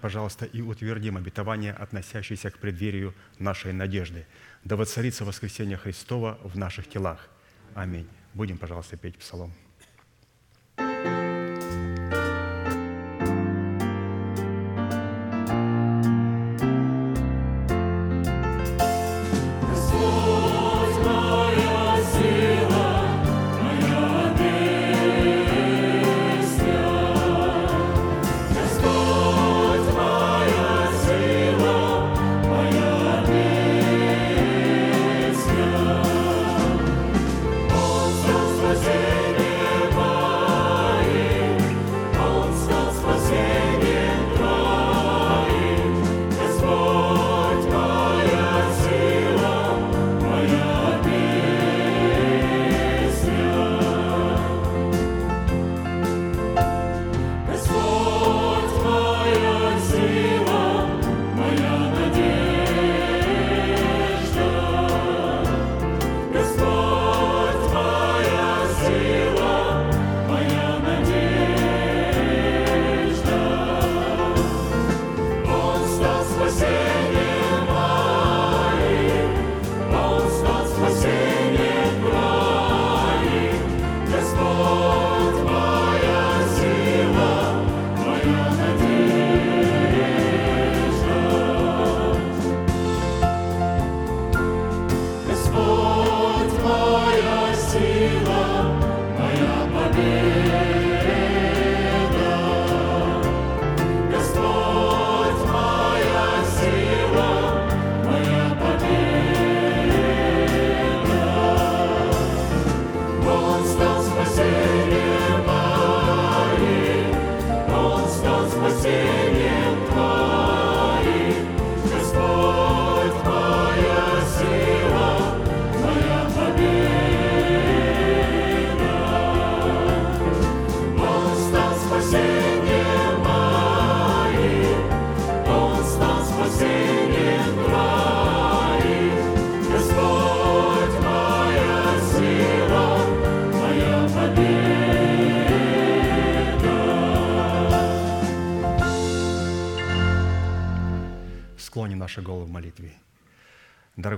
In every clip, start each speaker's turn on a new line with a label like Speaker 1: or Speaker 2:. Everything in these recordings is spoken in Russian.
Speaker 1: пожалуйста, и утвердим обетование, относящееся к преддверию нашей надежды. Да воцарится воскресение Христова в наших телах. Аминь. Будем, пожалуйста, петь псалом.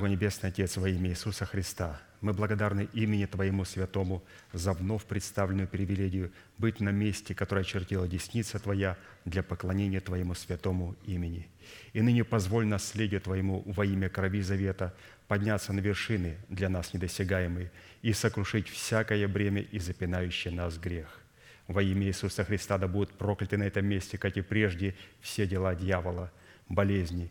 Speaker 1: Небесный Отец, во имя Иисуса Христа, мы благодарны имени Твоему Святому за вновь представленную привилегию быть на месте, которое чертила десница Твоя для поклонения Твоему святому имени. И ныне позволь наследию Твоему во имя крови завета подняться на вершины для нас недосягаемые и сокрушить всякое бремя и запинающее нас грех. Во имя Иисуса Христа да будут прокляты на этом месте, как и прежде, все дела дьявола, болезни,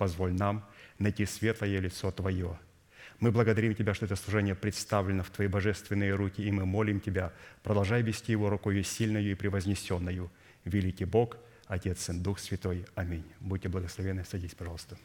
Speaker 1: Позволь нам найти светлое лицо Твое – мы благодарим Тебя, что это служение представлено в Твои божественные руки, и мы молим Тебя, продолжай вести его рукою сильною и превознесенную. Великий Бог, Отец, Сын, Дух Святой. Аминь. Будьте благословенны. Садись, пожалуйста.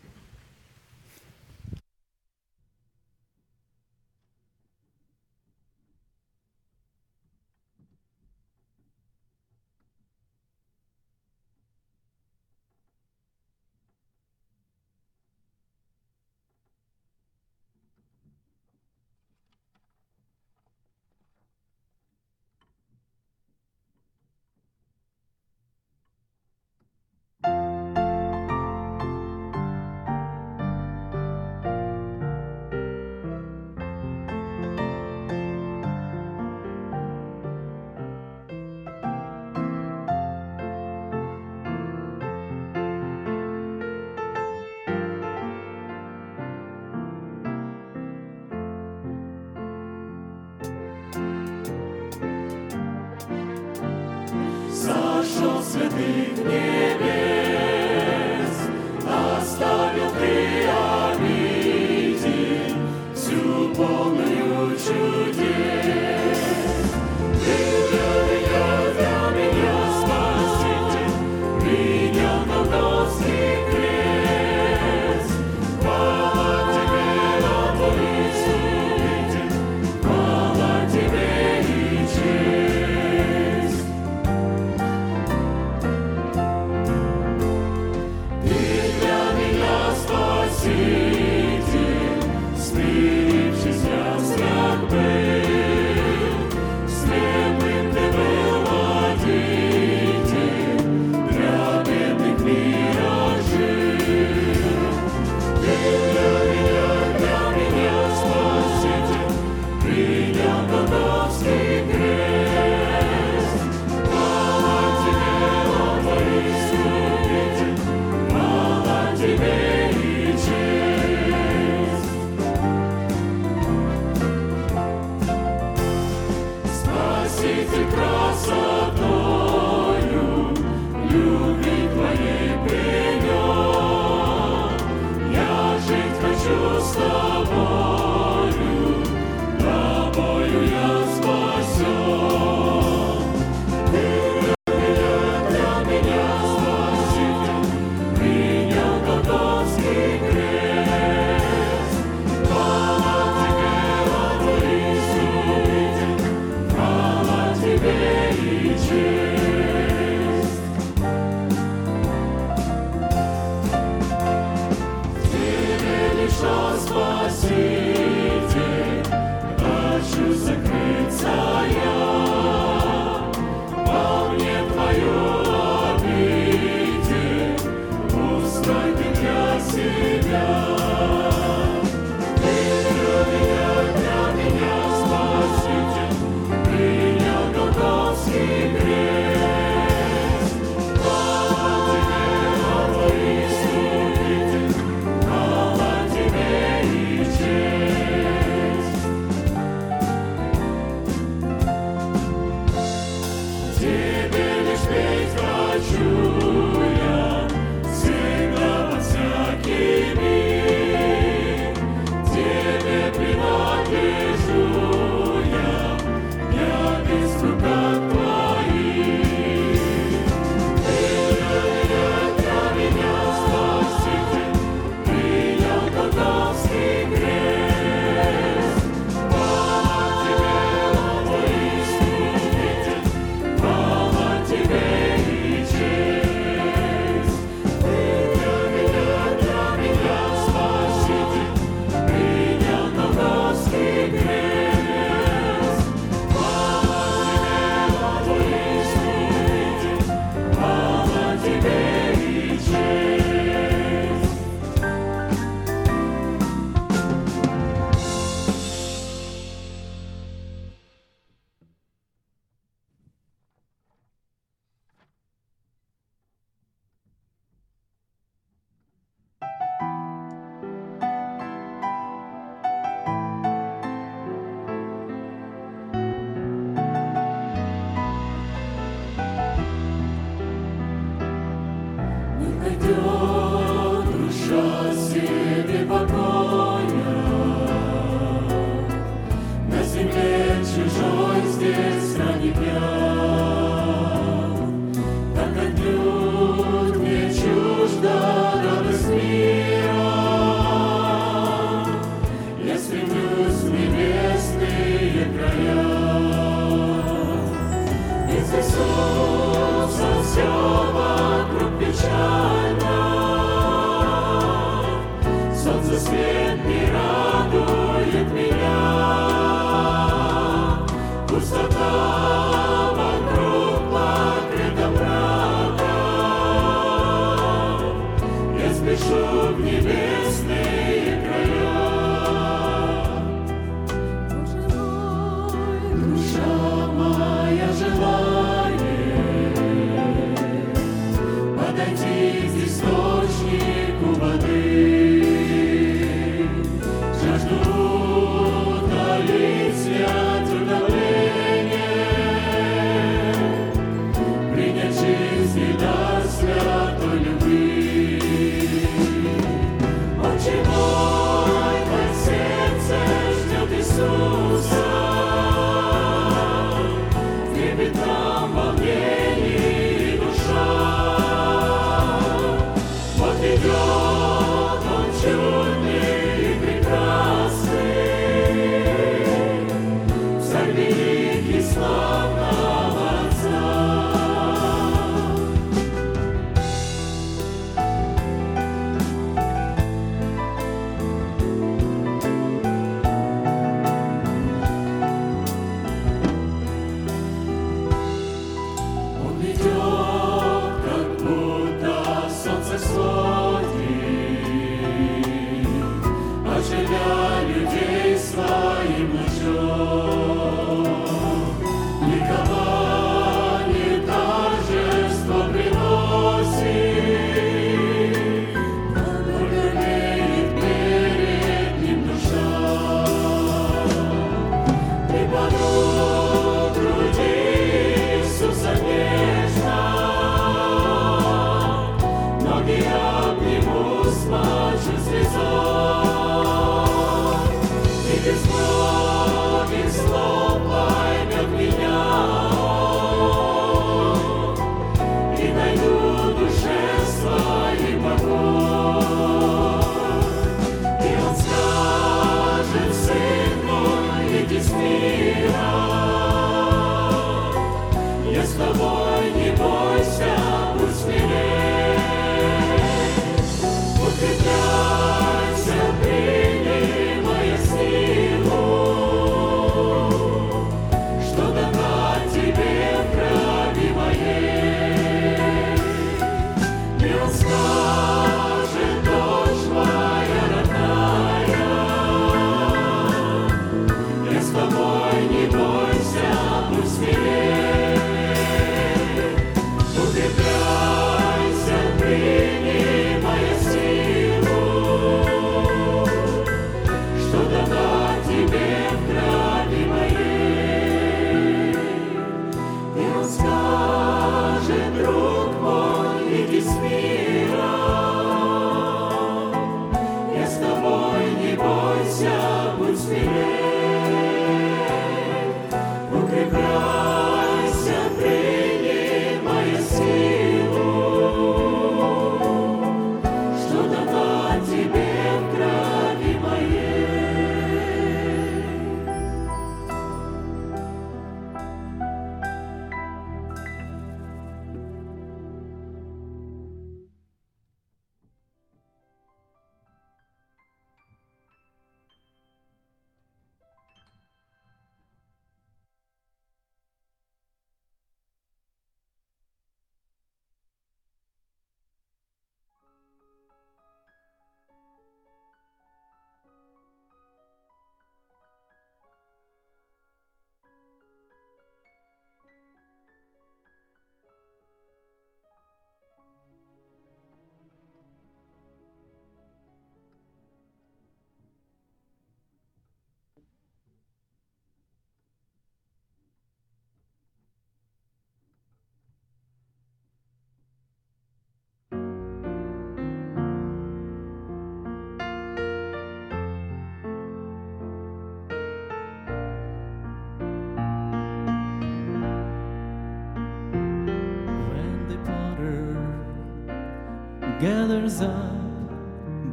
Speaker 2: Gathers up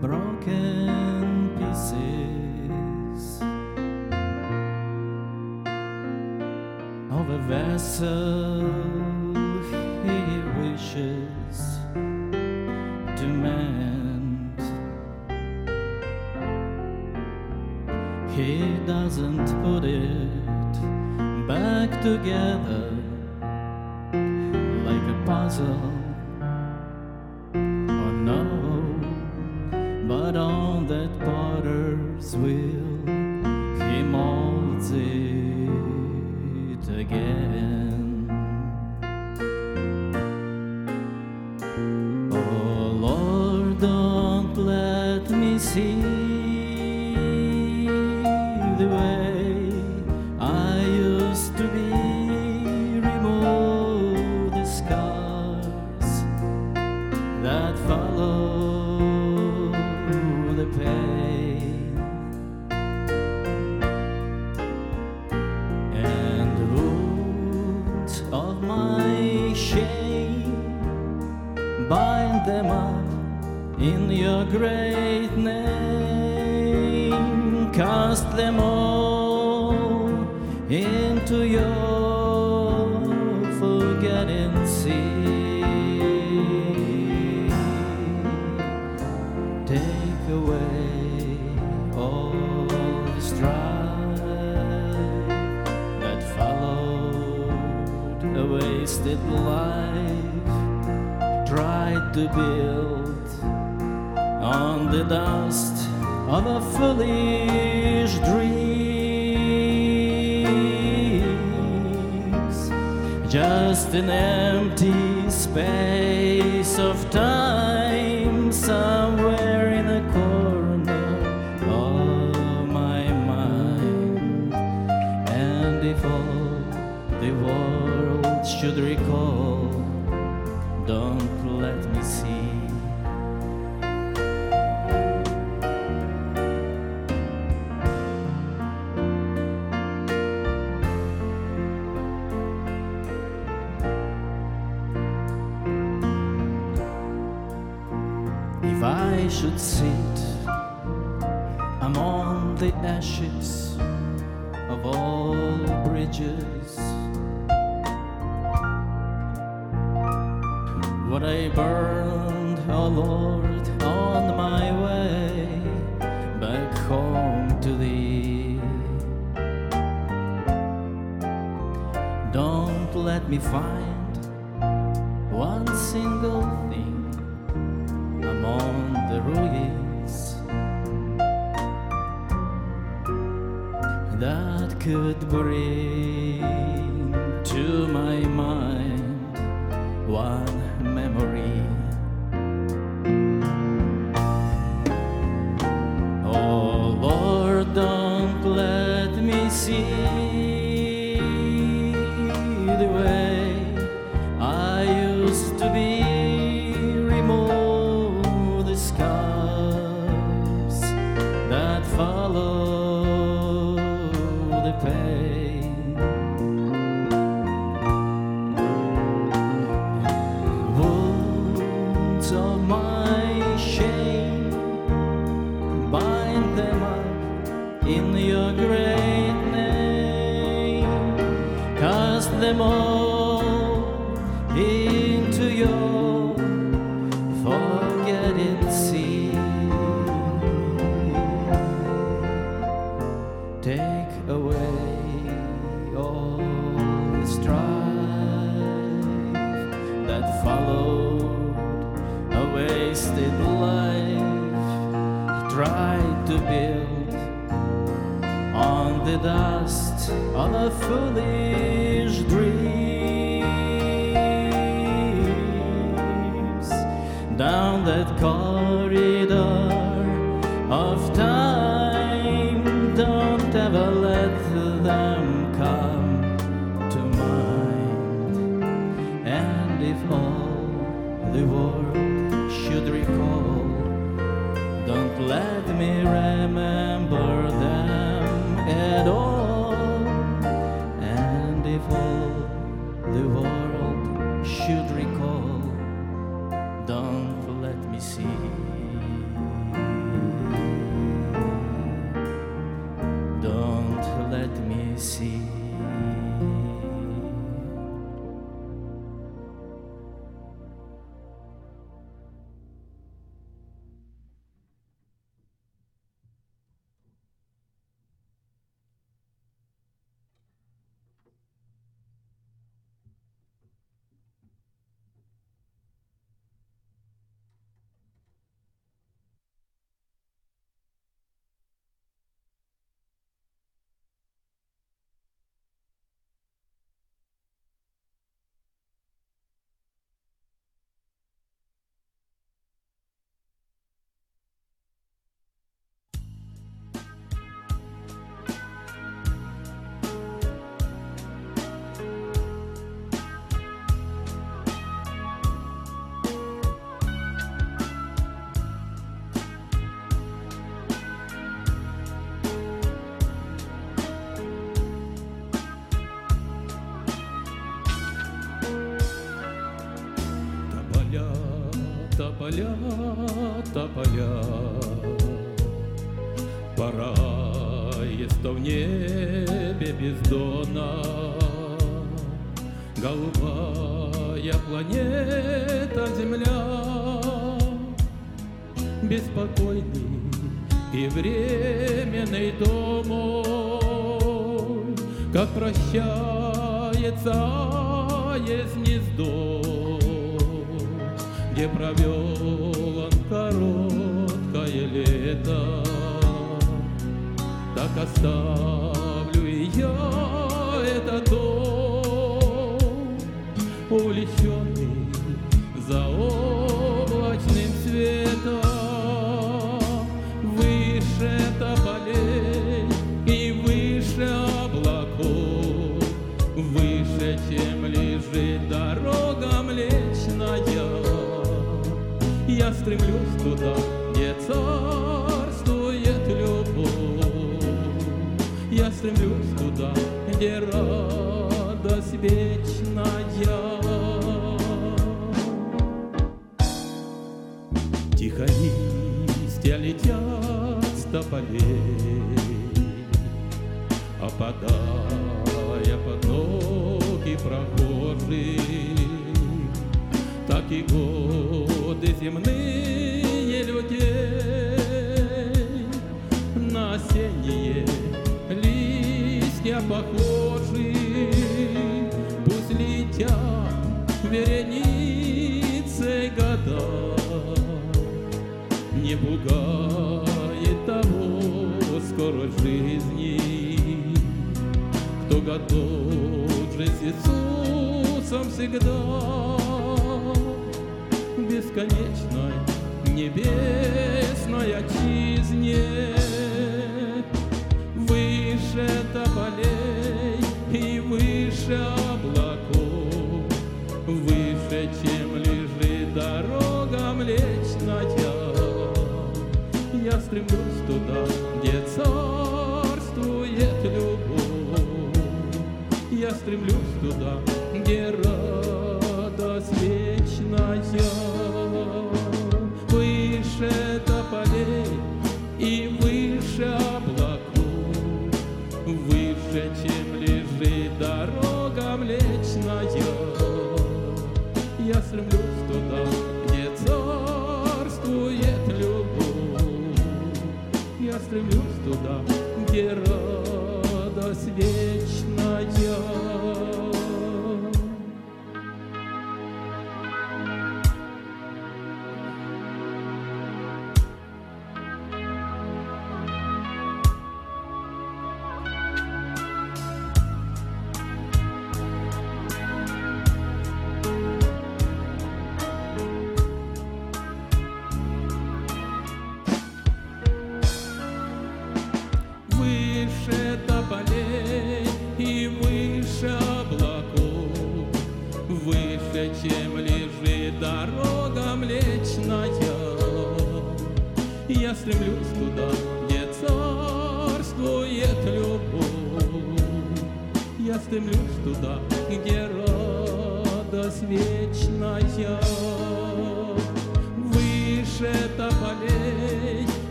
Speaker 2: broken pieces of a vessel he wishes to mend. He doesn't put it back together like a puzzle. Поля,
Speaker 3: тополя, тополя, Пора есто в небе бездона, Голубая планета Земля, Беспокойный и временный дом, Как прощается аэс гнездо, где провел он короткое лето, так оставлю и я этот дом, увлечен. С тополей, Опадая под ноги прохожих, Так и годы земные людей На осенние листья похожи, Пусть летят вереницей жизни, кто готов жить с Иисусом всегда бесконечной небесной отчизне. Выше тополей и выше облаков, выше, чем лежит дорога млечная. Я стремлюсь туда, стремлюсь туда, где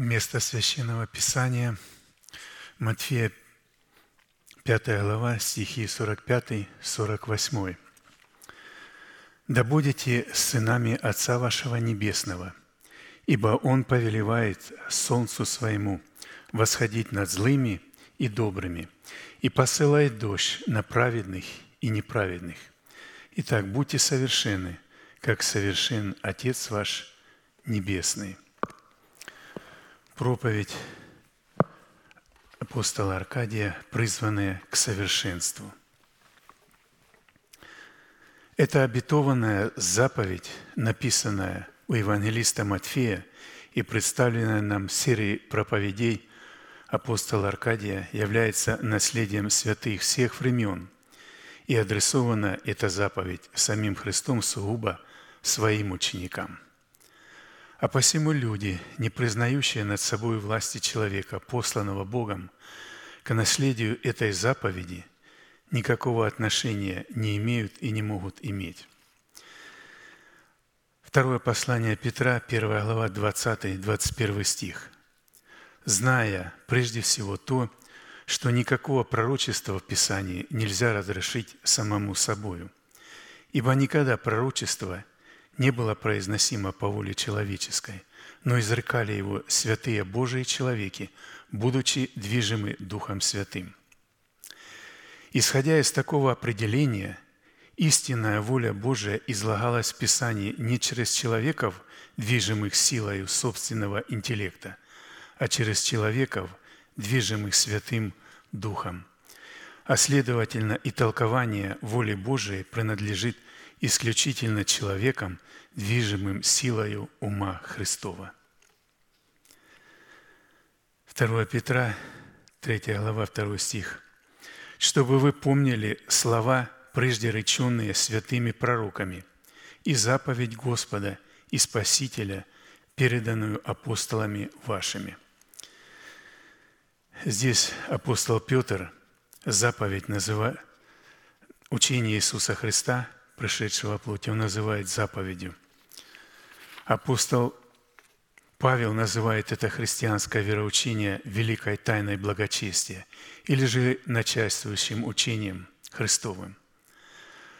Speaker 4: Место Священного Писания Матфея 5 глава, стихи 45-48. «Да будете сынами Отца вашего Небесного, ибо Он повелевает солнцу своему восходить над злыми и добрыми, и посылает дождь на праведных и неправедных. Итак, будьте совершенны, как совершен Отец ваш Небесный». Проповедь апостола Аркадия, призванная к совершенству. Это обетованная заповедь, написанная у евангелиста Матфея и представленная нам в серии проповедей апостола Аркадия, является наследием святых всех времен, и адресована эта заповедь самим Христом сугубо своим ученикам – а посему люди, не признающие над собой власти человека, посланного Богом, к наследию этой заповеди никакого отношения не имеют и не могут иметь. Второе послание Петра, 1 глава, 20-21 стих. «Зная прежде всего то, что никакого пророчества в Писании нельзя разрешить самому собою, ибо никогда пророчество – не было произносимо по воле человеческой, но изрекали его святые Божии человеки, будучи движимы Духом Святым. Исходя из такого определения, истинная воля Божия излагалась в Писании не через человеков, движимых силою собственного интеллекта, а через человеков, движимых Святым Духом. А следовательно, и толкование воли Божией принадлежит исключительно человеком, движимым силою ума Христова. 2 Петра, 3 глава, 2 стих. «Чтобы вы помнили слова, прежде реченные святыми пророками, и заповедь Господа и Спасителя, переданную апостолами вашими». Здесь апостол Петр заповедь называет учение Иисуса Христа – пришедшего плоти, он называет заповедью. Апостол Павел называет это христианское вероучение великой тайной благочестия или же начальствующим учением Христовым.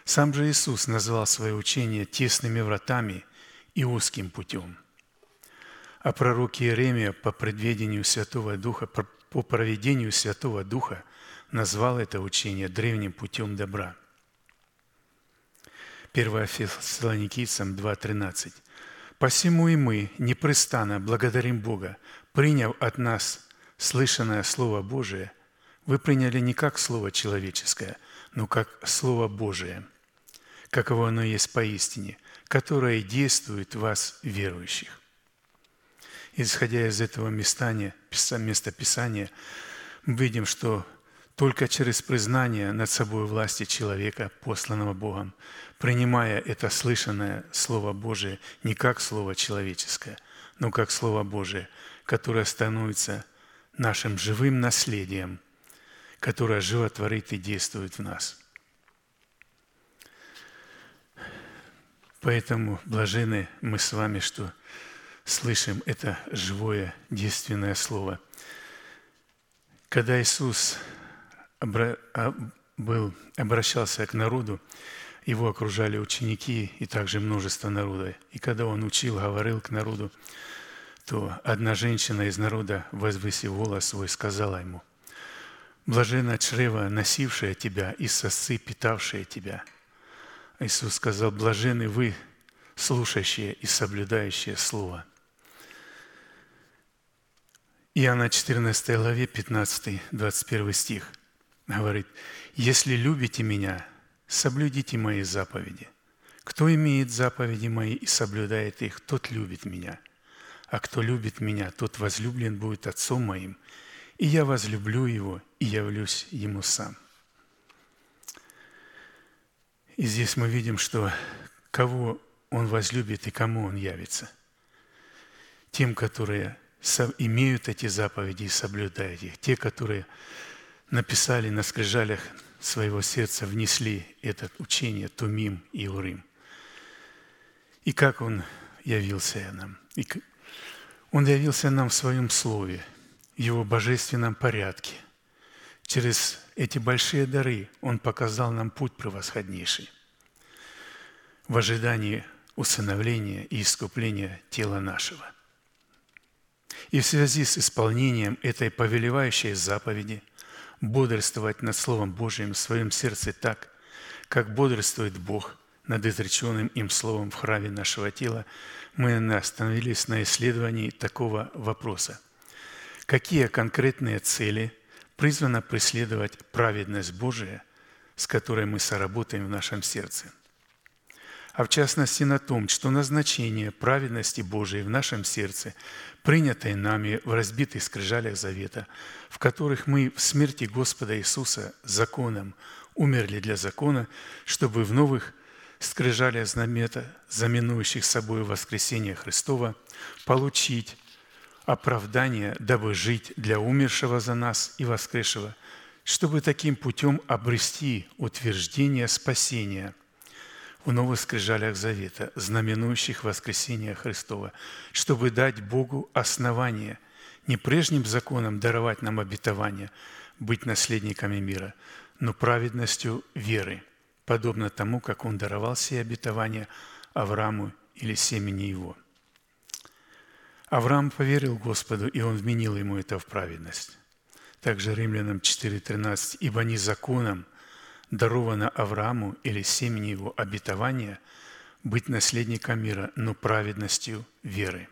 Speaker 4: Сам же Иисус назвал свое учение тесными вратами и узким путем. А пророк Иеремия по предведению Святого Духа, по проведению Святого Духа назвал это учение древним путем добра – 1 Фессалоникийцам 2.13. «Посему и мы непрестанно благодарим Бога, приняв от нас слышанное Слово Божие, вы приняли не как Слово человеческое, но как Слово Божие, каково оно есть поистине, которое действует в вас, верующих». Исходя из этого местания, места Писания, видим, что только через признание над собой власти человека, посланного Богом, принимая это слышанное Слово Божие не как Слово человеческое, но как Слово Божие, которое становится нашим живым наследием, которое животворит и действует в нас. Поэтому блажены мы с вами, что слышим это живое, действенное Слово. Когда Иисус а, был, обращался к народу, его окружали ученики и также множество народа. И когда он учил, говорил к народу, то одна женщина из народа, возвысив голос свой, сказала ему, «Блаженно чрево, носившее тебя, и сосцы, питавшие тебя». Иисус сказал, «Блажены вы, слушающие и соблюдающие Слово». Иоанна 14 главе 15-21 стих говорит, «Если любите Меня, соблюдите Мои заповеди. Кто имеет заповеди Мои и соблюдает их, тот любит Меня. А кто любит Меня, тот возлюблен будет Отцом Моим, и Я возлюблю Его и явлюсь Ему сам». И здесь мы видим, что кого Он возлюбит и кому Он явится. Тем, которые имеют эти заповеди и соблюдают их. Те, которые написали на скрижалях своего сердца, внесли это учение Тумим и Урим. И как он явился нам. И Он явился нам в Своем Слове, в Его божественном порядке. Через эти большие дары Он показал нам путь превосходнейший в ожидании усыновления и искупления тела нашего. И в связи с исполнением этой повелевающей заповеди бодрствовать над Словом Божьим в своем сердце так, как бодрствует Бог над изреченным им Словом в храме нашего тела, мы остановились на исследовании такого вопроса. Какие конкретные цели призвана преследовать праведность Божия, с которой мы соработаем в нашем сердце? А в частности на том, что назначение праведности Божией в нашем сердце, принятой нами в разбитых скрижалях завета, в которых мы в смерти Господа Иисуса законом умерли для закона, чтобы в новых скрижалях знамета, знаменующих собой воскресение Христова, получить оправдание, дабы жить для умершего за нас и воскресшего, чтобы таким путем обрести утверждение спасения – в новых скрижалях завета, знаменующих воскресение Христова, чтобы дать Богу основание не прежним законом даровать нам обетование, быть наследниками мира, но праведностью веры, подобно тому, как Он даровал себе обетование Аврааму или семени его. Авраам поверил Господу, и Он вменил ему это в праведность. Также Римлянам 4.13. «Ибо не законом – даровано Аврааму или семени его обетования быть наследником мира, но праведностью веры.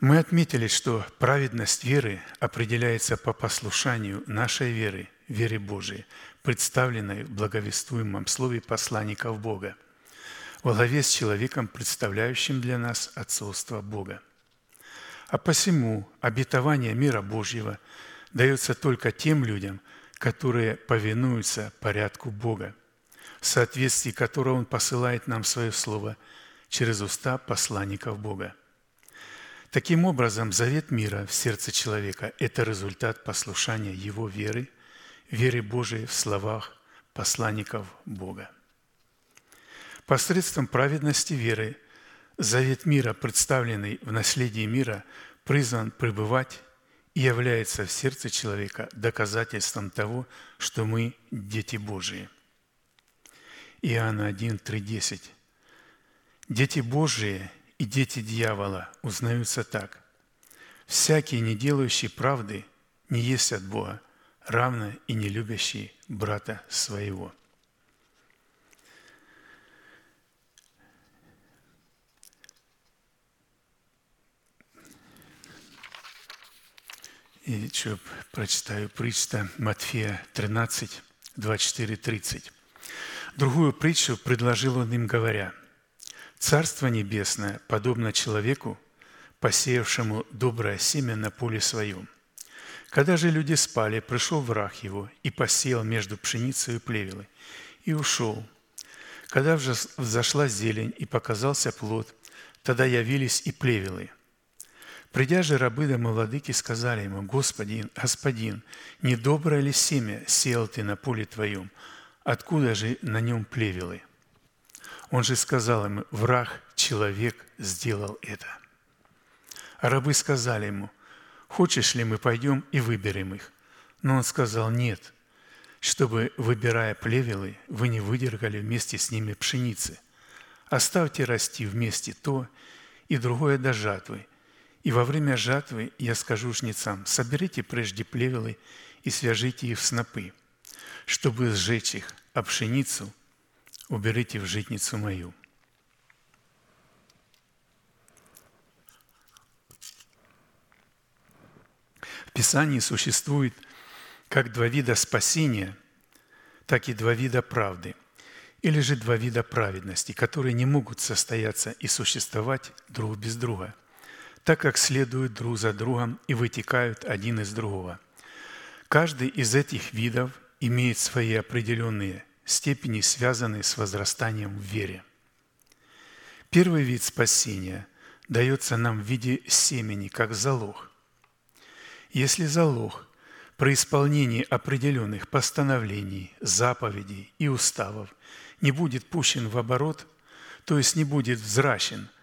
Speaker 4: Мы отметили, что праведность веры определяется по послушанию нашей веры, вере Божией, представленной в благовествуемом слове посланников Бога, во главе с человеком, представляющим для нас отцовство Бога. А посему обетование мира Божьего дается только тем людям, которые повинуются порядку Бога, в соответствии которого Он посылает нам свое Слово через уста посланников Бога. Таким образом, завет мира в сердце человека – это результат послушания его веры, веры Божией в словах посланников Бога. Посредством праведности веры завет мира, представленный в наследии мира, призван пребывать является в сердце человека доказательством того, что мы дети Божии. Иоанна 1, 3, 10. Дети Божии и дети дьявола узнаются так. Всякий, не делающий правды, не есть от Бога, равно и не любящий брата своего – И еще прочитаю притча Матфея 13, 24, 30. Другую притчу предложил он им, говоря, «Царство небесное подобно человеку, посеявшему доброе семя на поле своем. Когда же люди спали, пришел враг его и посеял между пшеницей и плевелой, и ушел. Когда взошла зелень и показался плод, тогда явились и плевелы – Придя же рабы дома владыки, сказали ему, «Господин, господин, недоброе ли семя сел ты на поле твоем? Откуда же на нем плевелы?» Он же сказал им, «Враг, человек, сделал это». Рабы сказали ему, «Хочешь ли мы пойдем и выберем их?» Но он сказал, «Нет, чтобы, выбирая плевелы, вы не выдергали вместе с ними пшеницы. Оставьте расти вместе то и другое до жатвы, и во время жатвы я скажу жнецам, соберите прежде плевелы и свяжите их в снопы, чтобы сжечь их, а пшеницу уберите в житницу мою». В Писании существует как два вида спасения, так и два вида правды, или же два вида праведности, которые не могут состояться и существовать друг без друга – так как следуют друг за другом и вытекают один из другого. Каждый из этих видов имеет свои определенные степени, связанные с возрастанием в вере. Первый вид спасения дается нам в виде семени, как залог. Если залог при исполнении определенных постановлений, заповедей и уставов не будет пущен в оборот, то есть не будет взращен –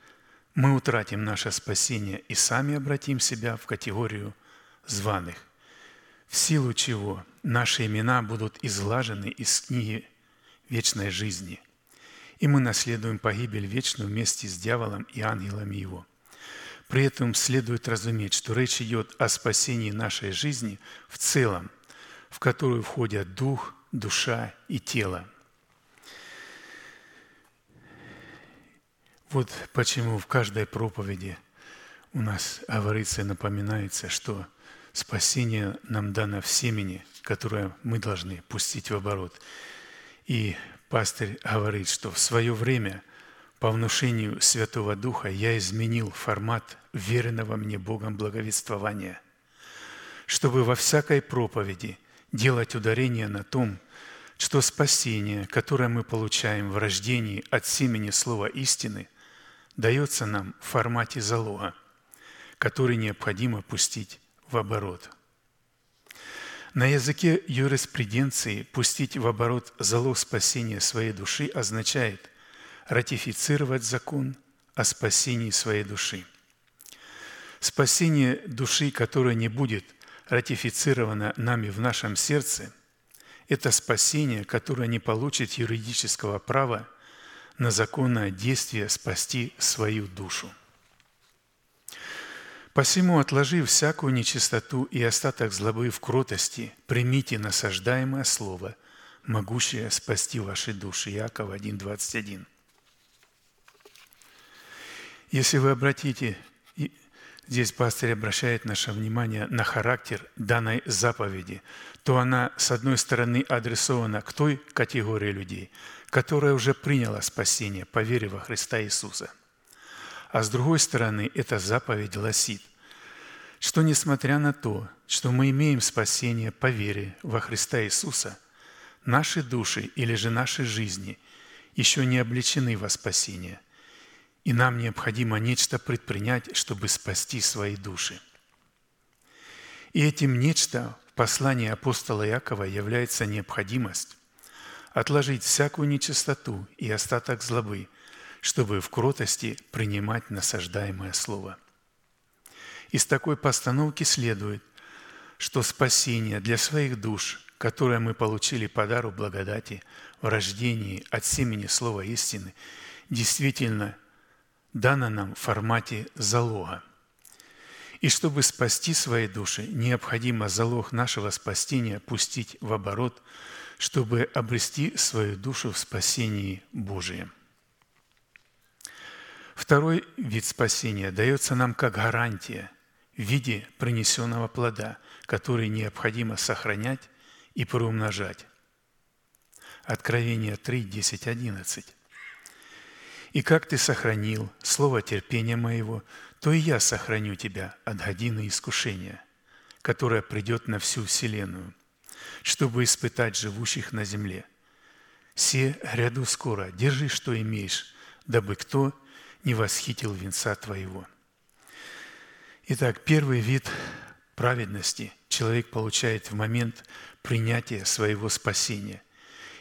Speaker 4: мы утратим наше спасение и сами обратим себя в категорию званых, в силу чего наши имена будут излажены из книги вечной жизни, и мы наследуем погибель вечную вместе с дьяволом и ангелами его. При этом следует разуметь, что речь идет о спасении нашей жизни в целом, в которую входят дух, душа и тело. Вот почему в каждой проповеди у нас говорится и напоминается, что спасение нам дано в семени, которое мы должны пустить в оборот. И пастырь говорит, что в свое время по внушению Святого Духа я изменил формат веренного мне Богом благовествования, чтобы во всякой проповеди делать ударение на том, что спасение, которое мы получаем в рождении от семени Слова истины, дается нам в формате залога, который необходимо пустить в оборот. На языке юриспруденции пустить в оборот залог спасения своей души означает ратифицировать закон о спасении своей души. Спасение души, которое не будет ратифицировано нами в нашем сердце, это спасение, которое не получит юридического права на законное действие спасти свою душу. Посему, отложив всякую нечистоту и остаток злобы в кротости, примите насаждаемое слово, могущее спасти ваши души. Иаков 1,21. Если вы обратите, здесь пастырь обращает наше внимание на характер данной заповеди, то она, с одной стороны, адресована к той категории людей, которая уже приняла спасение по вере во Христа Иисуса – а с другой стороны, эта заповедь гласит, что несмотря на то, что мы имеем спасение по вере во Христа Иисуса, наши души или же наши жизни еще не обличены во спасение, и нам необходимо нечто предпринять, чтобы спасти свои души. И этим нечто в послании апостола Иакова является необходимость отложить всякую нечистоту и остаток злобы – чтобы в кротости принимать насаждаемое слово. Из такой постановки следует, что спасение для своих душ, которое мы получили по дару благодати в рождении от семени Слова истины, действительно дано нам в формате залога. И чтобы спасти свои души, необходимо залог нашего спасения пустить в оборот, чтобы обрести свою душу в спасении Божием. Второй вид спасения дается нам как гарантия в виде принесенного плода, который необходимо сохранять и приумножать. Откровение 3, 10, 11. «И как ты сохранил слово терпения моего, то и я сохраню тебя от годины искушения, которое придет на всю вселенную, чтобы испытать живущих на земле. Се гряду скоро, держи, что имеешь, дабы кто не восхитил венца твоего». Итак, первый вид праведности человек получает в момент принятия своего спасения,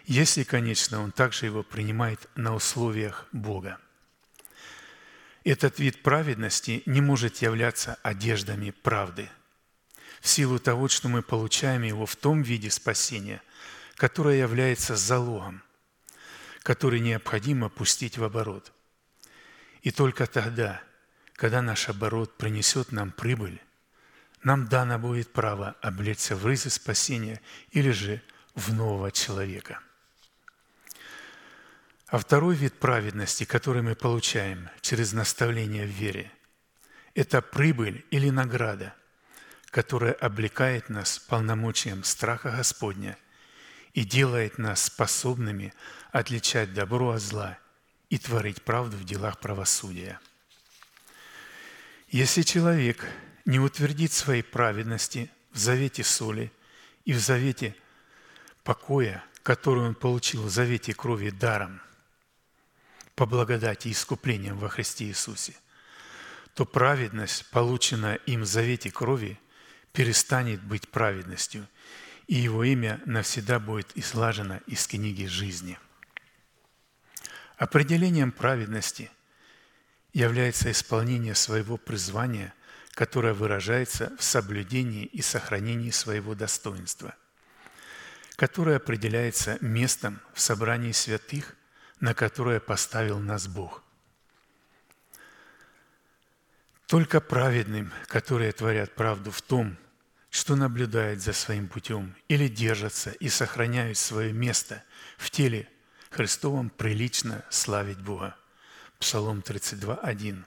Speaker 4: если, конечно, он также его принимает на условиях Бога. Этот вид праведности не может являться одеждами правды, в силу того, что мы получаем его в том виде спасения, которое является залогом, который необходимо пустить в оборот. И только тогда, когда наш оборот принесет нам прибыль, нам дано будет право облечься в рызы спасения или же в нового человека. А второй вид праведности, который мы получаем через наставление в вере, это прибыль или награда, которая облекает нас полномочием страха Господня и делает нас способными отличать добро от зла – и творить правду в делах правосудия. Если человек не утвердит своей праведности в завете соли и в завете покоя, который он получил в завете крови даром, по благодати и искуплением во Христе Иисусе, то праведность, полученная им в завете крови, перестанет быть праведностью, и его имя навсегда будет излажено из книги жизни – Определением праведности является исполнение своего призвания, которое выражается в соблюдении и сохранении своего достоинства, которое определяется местом в собрании святых, на которое поставил нас Бог. Только праведным, которые творят правду в том, что наблюдают за своим путем или держатся и сохраняют свое место в теле Христовом, прилично славить Бога. Псалом 32, 1.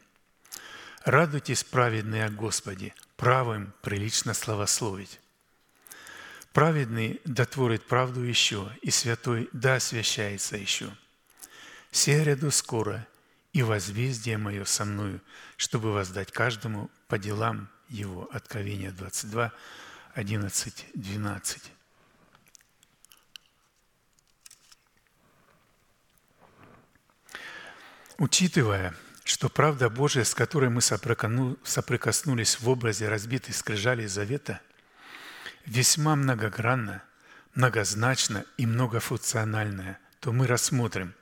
Speaker 4: «Радуйтесь, праведные о Господе, правым прилично славословить». Праведный дотворит правду еще, и святой да освящается еще. Се ряду скоро, и возмездие мое со мною, чтобы воздать каждому по делам его. Откровение 22, 11, 12. Учитывая, что правда Божия, с которой мы соприкоснулись в образе разбитой скрижали Завета, весьма многогранна, многозначна и многофункциональная, то мы рассмотрим,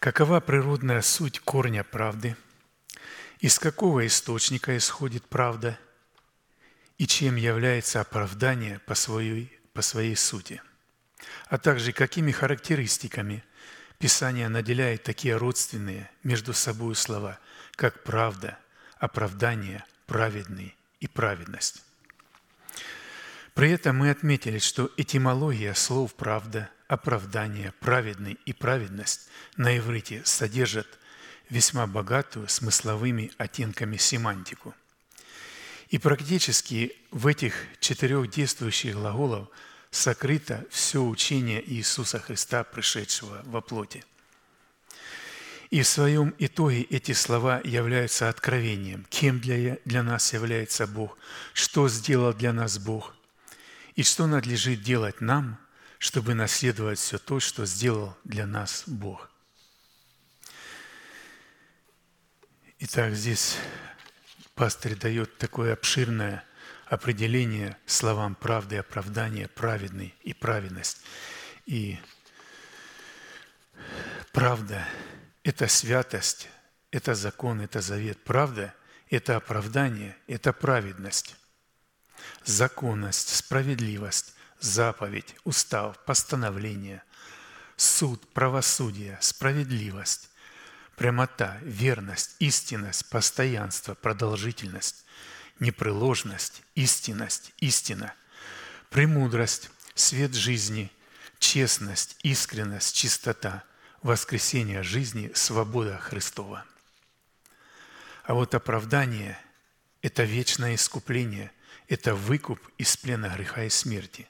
Speaker 4: какова природная суть корня правды, из какого источника исходит правда и чем является оправдание по своей, по своей сути, а также какими характеристиками – Писание наделяет такие родственные между собой слова, как правда, оправдание, праведный и праведность. При этом мы отметили, что этимология слов «правда», «оправдание», «праведный» и «праведность» на иврите содержат весьма богатую смысловыми оттенками семантику. И практически в этих четырех действующих глаголах – сокрыто все учение Иисуса Христа, пришедшего во плоти. И в своем итоге эти слова являются откровением, кем для, для нас является Бог, что сделал для нас Бог, и что надлежит делать нам, чтобы наследовать все то, что сделал для нас Бог. Итак, здесь пастырь дает такое обширное – определение словам правды оправдания, праведный и праведность. И правда – это святость, это закон, это завет. Правда – это оправдание, это праведность. Законность, справедливость, заповедь, устав, постановление, суд, правосудие, справедливость, прямота, верность, истинность, постоянство, продолжительность, непреложность, истинность, истина, премудрость, свет жизни, честность, искренность, чистота, воскресение жизни, свобода Христова. А вот оправдание – это вечное искупление, это выкуп из плена греха и смерти.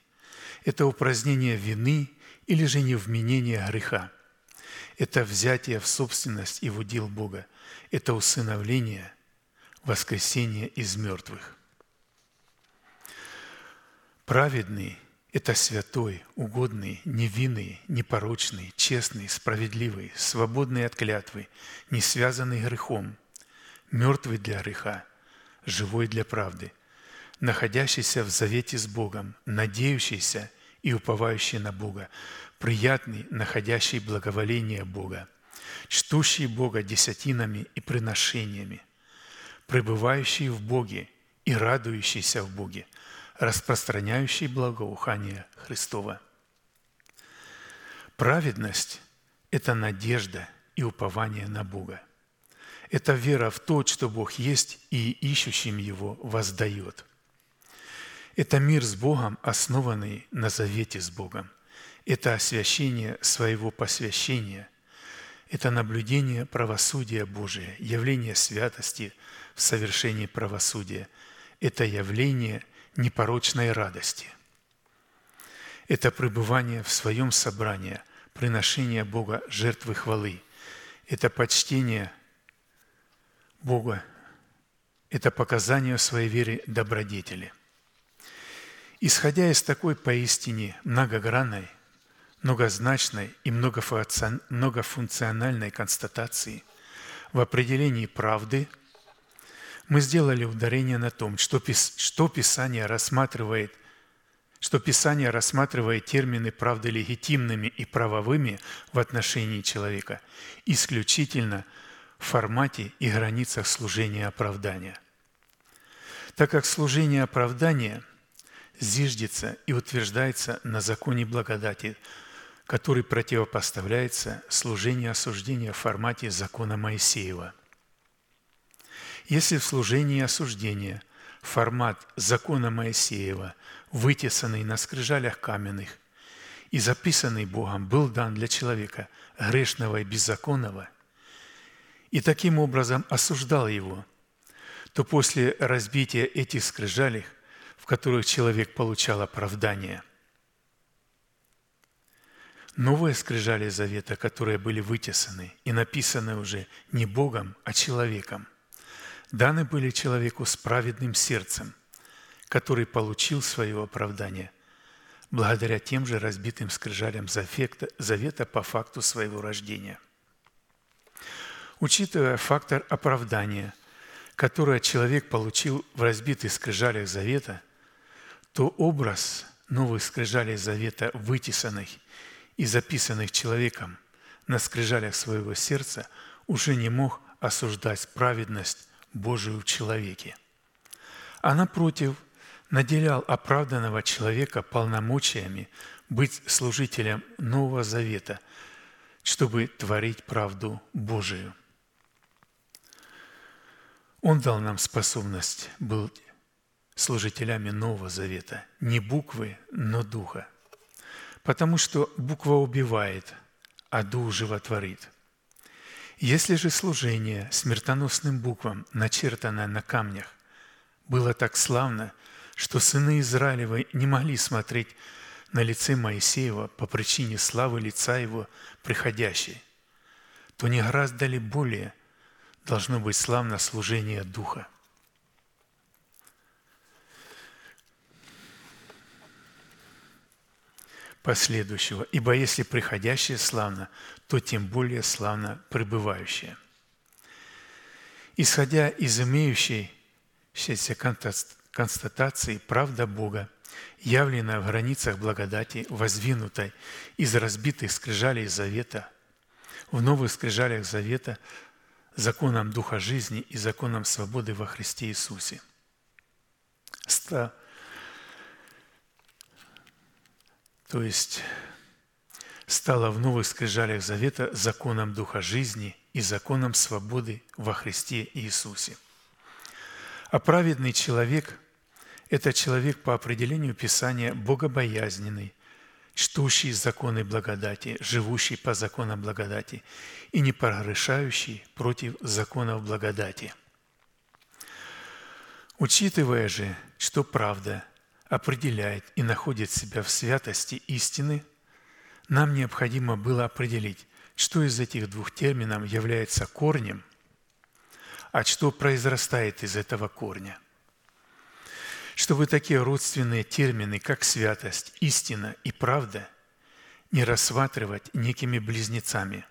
Speaker 4: Это упразднение вины или же невменение греха. Это взятие в собственность и в удел Бога. Это усыновление – воскресение из мертвых. Праведный – это святой, угодный, невинный, непорочный, честный, справедливый, свободный от клятвы, не связанный грехом, мертвый для греха, живой для правды, находящийся в завете с Богом, надеющийся и уповающий на Бога, приятный, находящий благоволение Бога, чтущий Бога десятинами и приношениями, пребывающий в Боге и радующийся в Боге, распространяющий благоухание Христова. Праведность – это надежда и упование на Бога. Это вера в то, что Бог есть и ищущим Его воздает. Это мир с Богом, основанный на завете с Богом. Это освящение своего посвящения. Это наблюдение правосудия Божия, явление святости – в совершении правосудия. Это явление непорочной радости. Это пребывание в своем собрании, приношение Бога жертвы хвалы. Это почтение Бога. Это показание своей вере добродетели. Исходя из такой поистине многогранной, многозначной и многофункциональной констатации в определении правды – мы сделали ударение на том, что, что Писание рассматривает что Писание рассматривает термины правды легитимными и правовыми в отношении человека исключительно формате и границах служения оправдания. Так как служение оправдания зиждется и утверждается на законе благодати, который противопоставляется служению осуждения в формате закона Моисеева. Если в служении осуждения формат закона Моисеева, вытесанный на скрижалях каменных и записанный Богом, был дан для человека грешного и беззаконного, и таким образом осуждал его, то после разбития этих скрижалей, в которых человек получал оправдание – Новые скрижали завета, которые были вытесаны и написаны уже не Богом, а человеком, даны были человеку с праведным сердцем, который получил свое оправдание благодаря тем же разбитым скрижалям завета по факту своего рождения. Учитывая фактор оправдания, который человек получил в разбитых скрижалях завета, то образ новых скрижалей завета, вытесанных – и записанных человеком на скрижалях своего сердца, уже не мог осуждать праведность Божию в человеке. А напротив, наделял оправданного человека полномочиями быть служителем Нового Завета, чтобы творить правду Божию. Он дал нам способность быть служителями Нового Завета, не буквы, но Духа – потому что буква убивает, а дух животворит. Если же служение смертоносным буквам, начертанное на камнях, было так славно, что сыны Израилевы не могли смотреть на лице Моисеева по причине славы лица его приходящей, то не гораздо ли более должно быть славно служение Духа – последующего, ибо если приходящее славно, то тем более славно пребывающее. Исходя из имеющейся констатации правда Бога, явленная в границах благодати, воздвинутой из разбитых скрижалей завета, в новых скрижалях завета, законом Духа жизни и законом свободы во Христе Иисусе – то есть стало в новых скрижалях завета законом Духа жизни и законом свободы во Христе Иисусе. А праведный человек – это человек по определению Писания богобоязненный, чтущий законы благодати, живущий по законам благодати и не погрешающий против законов благодати. Учитывая же, что правда – определяет и находит себя в святости истины, нам необходимо было определить, что из этих двух терминов является корнем, а что произрастает из этого корня. Чтобы такие родственные термины, как святость, истина и правда, не рассматривать некими близнецами,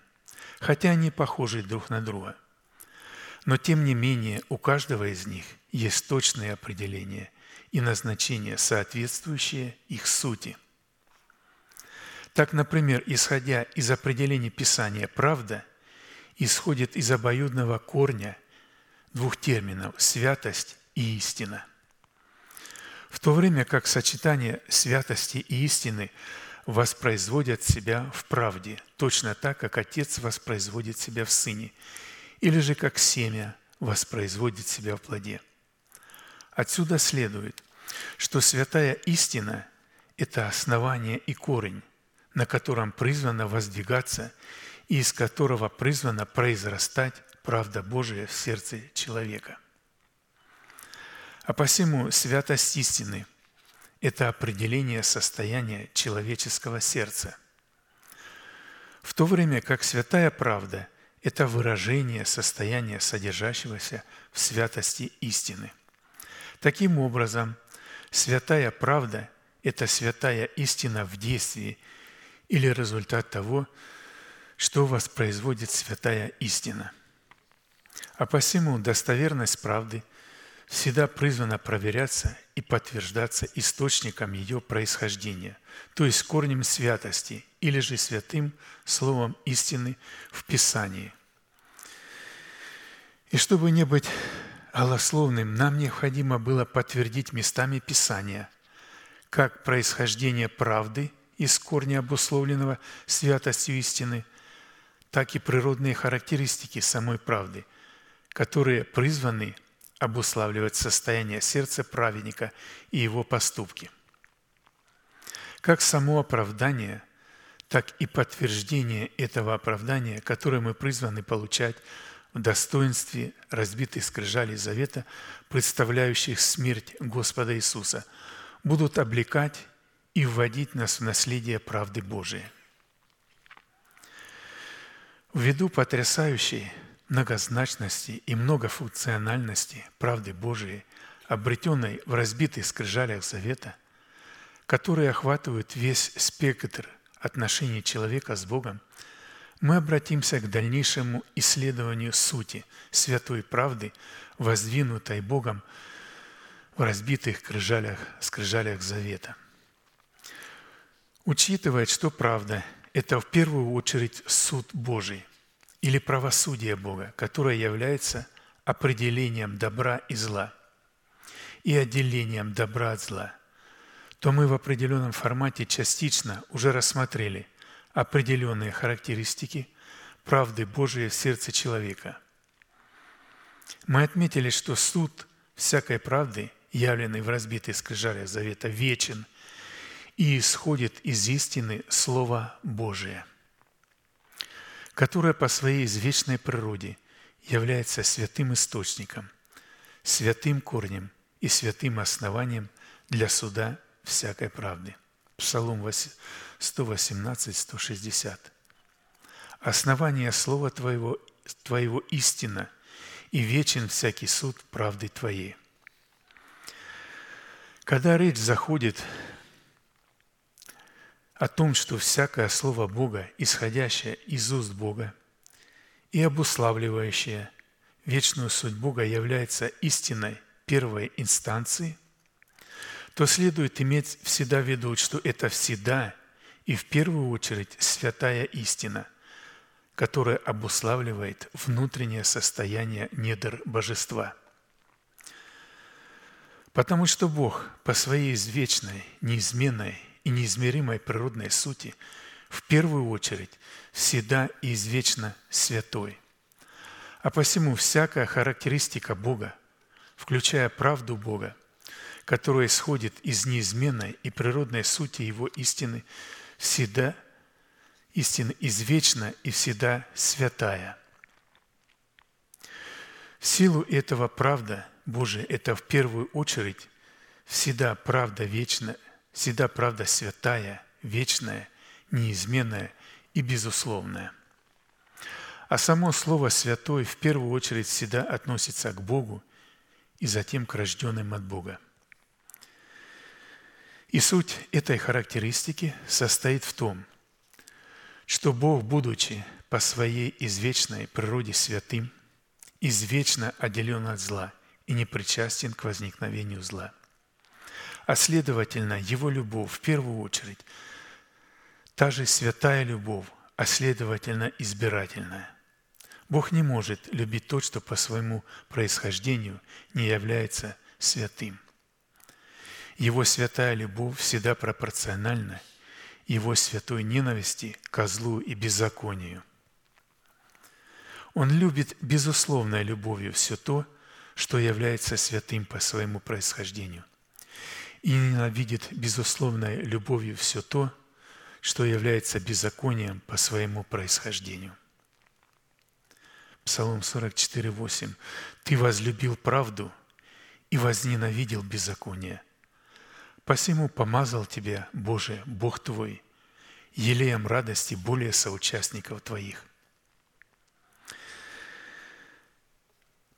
Speaker 4: хотя они похожи друг на друга. Но тем не менее у каждого из них есть точное определение и назначение, соответствующее их сути. Так, например, исходя из определения Писания «правда», исходит из обоюдного корня двух терминов «святость» и «истина». В то время как сочетание святости и истины воспроизводят себя в правде, точно так, как Отец воспроизводит себя в Сыне, или же как семя воспроизводит себя в плоде – Отсюда следует, что святая истина – это основание и корень, на котором призвано воздвигаться и из которого призвано произрастать правда Божия в сердце человека. А посему святость истины – это определение состояния человеческого сердца. В то время как святая правда – это выражение состояния содержащегося в святости истины – Таким образом, святая правда – это святая истина в действии или результат того, что воспроизводит святая истина. А посему достоверность правды всегда призвана проверяться и подтверждаться источником ее происхождения, то есть корнем святости или же святым словом истины в Писании. И чтобы не быть голословным, нам необходимо было подтвердить местами Писания, как происхождение правды из корня обусловленного святостью истины, так и природные характеристики самой правды, которые призваны обуславливать состояние сердца праведника и его поступки. Как само оправдание, так и подтверждение этого оправдания, которое мы призваны получать достоинстве разбитых скрижалей завета, представляющих смерть Господа Иисуса, будут облекать и вводить нас в наследие правды Божией. Ввиду потрясающей многозначности и многофункциональности правды Божией, обретенной в разбитых скрижалях Завета, которые охватывают весь спектр отношений человека с Богом, мы обратимся к дальнейшему исследованию сути святой правды, воздвинутой Богом в разбитых скрижалях, скрижалях Завета. Учитывая, что правда – это в первую очередь суд Божий – или правосудие Бога, которое является определением добра и зла и отделением добра от зла, то мы в определенном формате частично уже рассмотрели определенные характеристики правды Божией в сердце человека. Мы отметили, что суд всякой правды, явленный в разбитой скрижале Завета, вечен и исходит из истины Слова Божия – которая по своей извечной природе является святым источником, святым корнем и святым основанием для суда всякой правды. Псалом 118-160. Основание Слова Твоего, Твоего истина, и вечен всякий суд правды Твоей. Когда речь заходит о том, что всякое слово Бога, исходящее из уст Бога и обуславливающее вечную суть Бога, является истиной первой инстанции, то следует иметь всегда в виду, что это всегда и в первую очередь святая истина, которая обуславливает внутреннее состояние недр божества. Потому что Бог по своей извечной, неизменной и неизмеримой природной сути, в первую очередь всегда и извечно святой. А посему всякая характеристика Бога, включая правду Бога, которая исходит из неизменной и природной сути Его истины, всегда истина извечна и всегда святая. В силу этого правда Божия – это в первую очередь всегда правда вечная, всегда правда святая, вечная, неизменная и безусловная. А само слово «святой» в первую очередь всегда относится к Богу и затем к рожденным от Бога. И суть этой характеристики состоит в том, что Бог, будучи по своей извечной природе святым, извечно отделен от зла и не причастен к возникновению зла – а следовательно, Его любовь в первую очередь, та же святая любовь, а следовательно избирательная. Бог не может любить то, что по своему происхождению не является святым. Его святая любовь всегда пропорциональна Его святой ненависти к злу и беззаконию. Он любит безусловной любовью все то, что является святым по своему происхождению – и ненавидит безусловной любовью все то, что является беззаконием по своему происхождению. Псалом 44, 8. «Ты возлюбил правду и возненавидел беззаконие. Посему помазал тебя, Боже, Бог твой, елеем радости более соучастников твоих».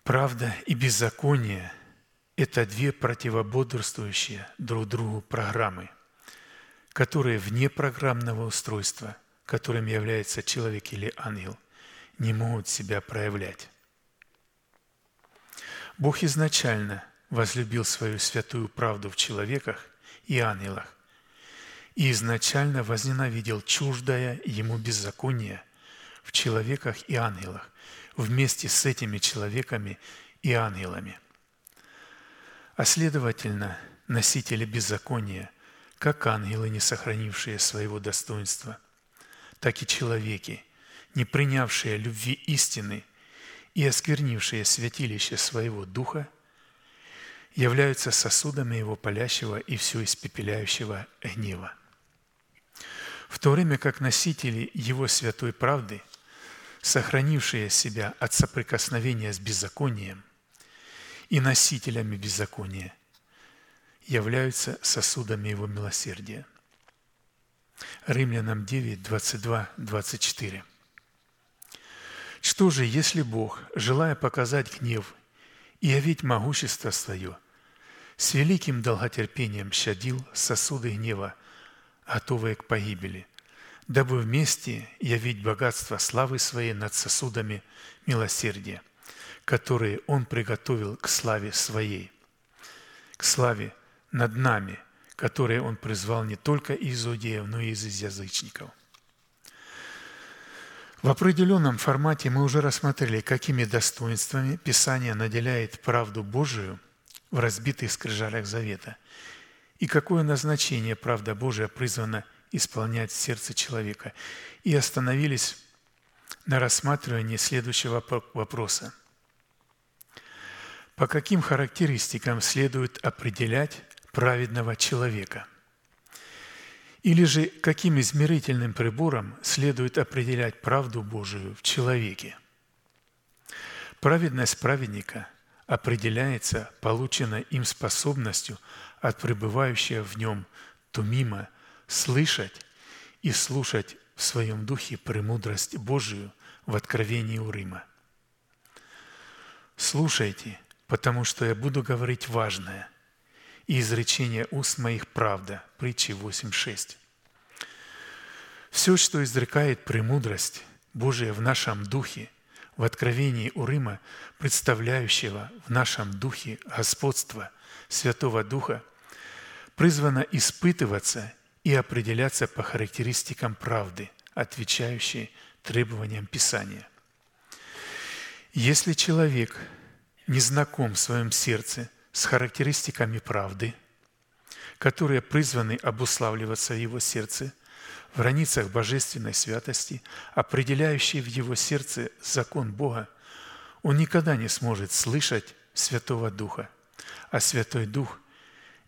Speaker 4: Правда и беззаконие – это две противободрствующие друг другу программы, которые вне программного устройства, которым является человек или ангел, не могут себя проявлять. Бог изначально возлюбил свою святую правду в человеках и ангелах и изначально возненавидел чуждое ему беззаконие в человеках и ангелах вместе с этими человеками и ангелами. А следовательно, носители беззакония, как ангелы, не сохранившие своего достоинства, так и человеки, не принявшие любви истины и осквернившие святилище своего духа, являются сосудами его палящего и все испепеляющего гнева. В то время как носители его святой правды, сохранившие себя от соприкосновения с беззаконием и носителями беззакония, являются сосудами его милосердия. Римлянам 9, 22, 24. Что же, если Бог, желая показать гнев и явить могущество Свое, с великим долготерпением щадил сосуды гнева, готовые к погибели, дабы вместе явить богатство славы Своей над сосудами милосердия, которые Он приготовил к славе Своей, к славе над нами, которые Он призвал не только из иудеев, но и из язычников. В определенном формате мы уже рассмотрели, какими достоинствами Писание наделяет правду Божию в разбитых скрижалях Завета и какое назначение правда Божия призвана исполнять сердце человека. И остановились на рассматривании следующего вопроса. По каким характеристикам следует определять праведного человека – или же каким измерительным прибором следует определять правду Божию в человеке? Праведность праведника определяется полученной им способностью от пребывающего в нем тумима слышать и слушать в своем духе премудрость Божию в откровении Урыма. Слушайте, потому что я буду говорить важное – и изречение уст моих правда. Притчи 8.6. Все, что изрекает премудрость Божия в нашем духе, в откровении Урыма, представляющего в нашем духе господство Святого Духа, призвано испытываться и определяться по характеристикам правды, отвечающей требованиям Писания. Если человек не знаком в своем сердце с характеристиками правды, которые призваны обуславливаться в его сердце, в границах божественной святости, определяющей в его сердце закон Бога, он никогда не сможет слышать Святого Духа, а Святой Дух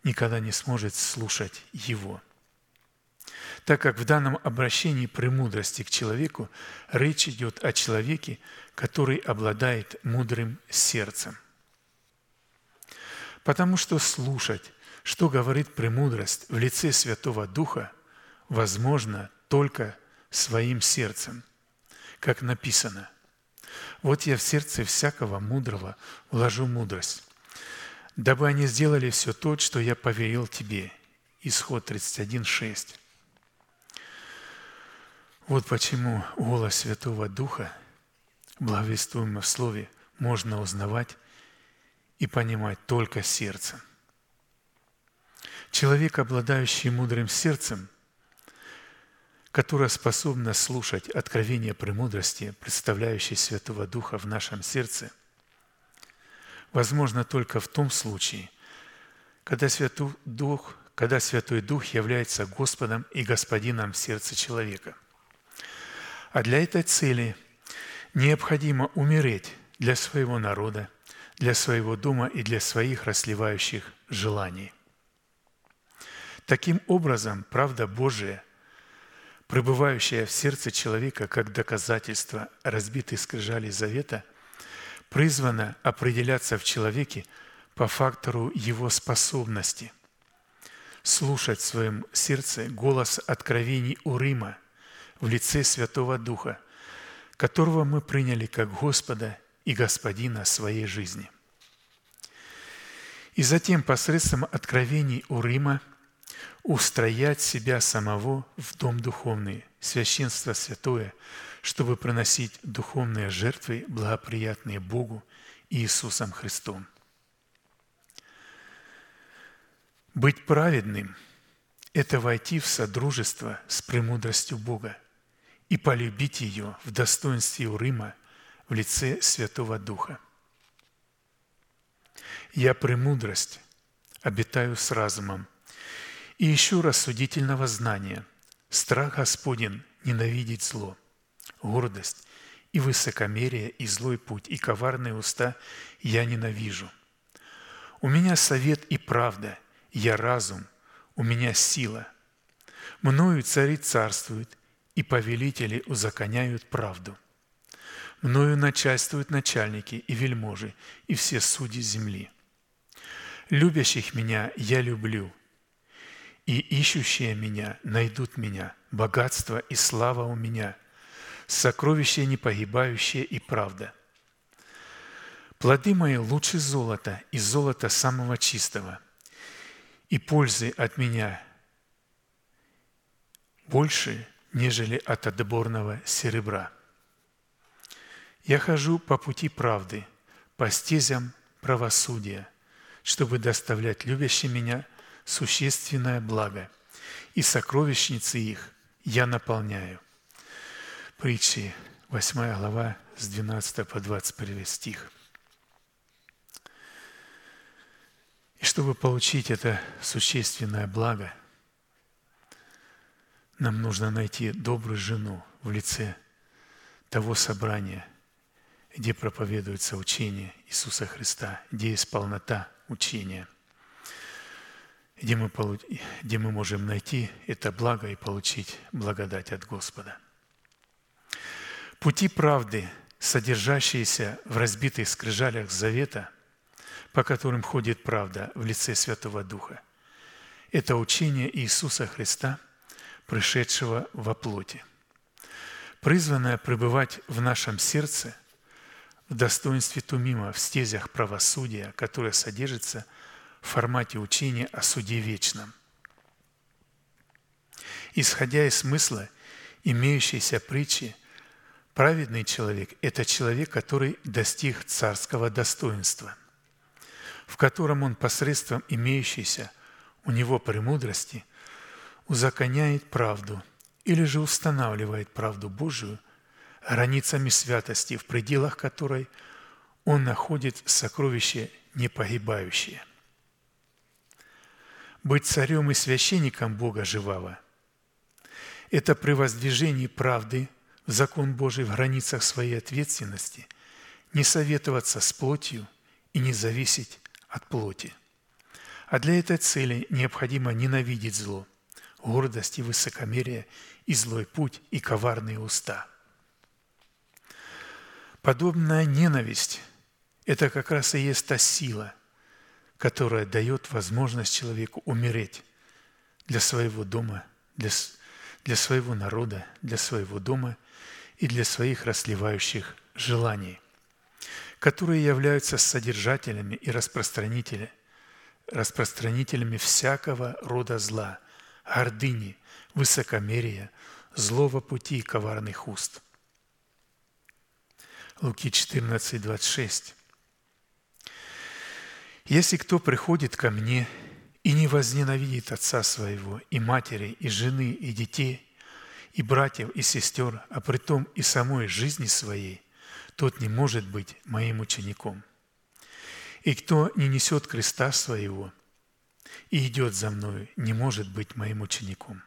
Speaker 4: никогда не сможет слушать Его. Так как в данном обращении премудрости к человеку речь идет о человеке, который обладает мудрым сердцем – Потому что слушать, что говорит премудрость в лице Святого Духа, возможно только своим сердцем, как написано. Вот я в сердце всякого мудрого вложу мудрость, дабы они сделали все то, что я повелел тебе. Исход 31.6. Вот почему голос Святого Духа, благовествуемый в Слове, можно узнавать и понимать только сердцем. Человек, обладающий мудрым сердцем, которое способно слушать откровения премудрости, представляющей Святого Духа в нашем сердце, возможно только в том случае, когда Святой Дух, когда Святой Дух является Господом и Господином в сердце человека. А для этой цели необходимо умереть для своего народа – для своего дома и для своих расливающих желаний. Таким образом, правда Божия, пребывающая в сердце человека как доказательство разбитой скрижали завета, призвана определяться в человеке по фактору его способности слушать в своем сердце голос откровений Урыма в лице Святого Духа, которого мы приняли как Господа и Господина своей жизни. И затем посредством откровений у Рима устроять себя самого в дом духовный, священство святое, чтобы приносить духовные жертвы, благоприятные Богу и Иисусом Христом. Быть праведным – это войти в содружество с премудростью Бога и полюбить ее в достоинстве Урыма – в лице Святого Духа. Я премудрость обитаю с разумом и ищу рассудительного знания. Страх Господен ненавидеть зло, гордость и высокомерие, и злой путь, и коварные уста я ненавижу. У меня совет и правда, я разум, у меня сила. Мною цари царствуют, и повелители узаконяют правду. Мною начальствуют начальники и вельможи, и все судьи земли. Любящих меня я люблю, и ищущие меня найдут меня. Богатство и слава у меня, сокровище непогибающее и правда. Плоды мои лучше золота и золота самого чистого, и пользы от меня больше, нежели от отборного серебра. Я хожу по пути правды, по стезям правосудия, чтобы доставлять любящим меня существенное благо, и сокровищницы их я наполняю. Притчи, 8 глава, с 12 по 21 стих. И чтобы получить это существенное благо, нам нужно найти добрую жену в лице того собрания, где проповедуется учение Иисуса Христа, где есть полнота учения, где мы, где мы можем найти это благо и получить благодать от Господа – Пути правды, содержащиеся в разбитых скрижалях завета, по которым ходит правда в лице Святого Духа, это учение Иисуса Христа, пришедшего во плоти, призванное пребывать в нашем сердце в достоинстве Тумима, в стезях правосудия, которое содержится в формате учения о суде вечном. Исходя из смысла имеющейся притчи – Праведный человек – это человек, который достиг царского достоинства, в котором он посредством имеющейся у него премудрости узаконяет правду или же устанавливает правду Божию границами святости, в пределах которой он находит сокровище непогибающее. Быть царем и священником Бога живого – это при воздвижении правды – закон Божий в границах своей ответственности, не советоваться с плотью и не зависеть от плоти. А для этой цели необходимо ненавидеть зло, гордость и высокомерие, и злой путь, и коварные уста. Подобная ненависть – это как раз и есть та сила, которая дает возможность человеку умереть для своего дома, для, для своего народа, для своего дома – и для своих расливающих желаний, которые являются содержателями и распространителями, распространителями всякого рода зла, гордыни, высокомерия, злого пути и коварных уст. Луки 14, 26. «Если кто приходит ко мне и не возненавидит отца своего, и матери, и жены, и детей, и братьев, и сестер, а при том и самой жизни своей, тот не может быть моим учеником. И кто не несет креста своего и идет за мною, не может быть моим учеником.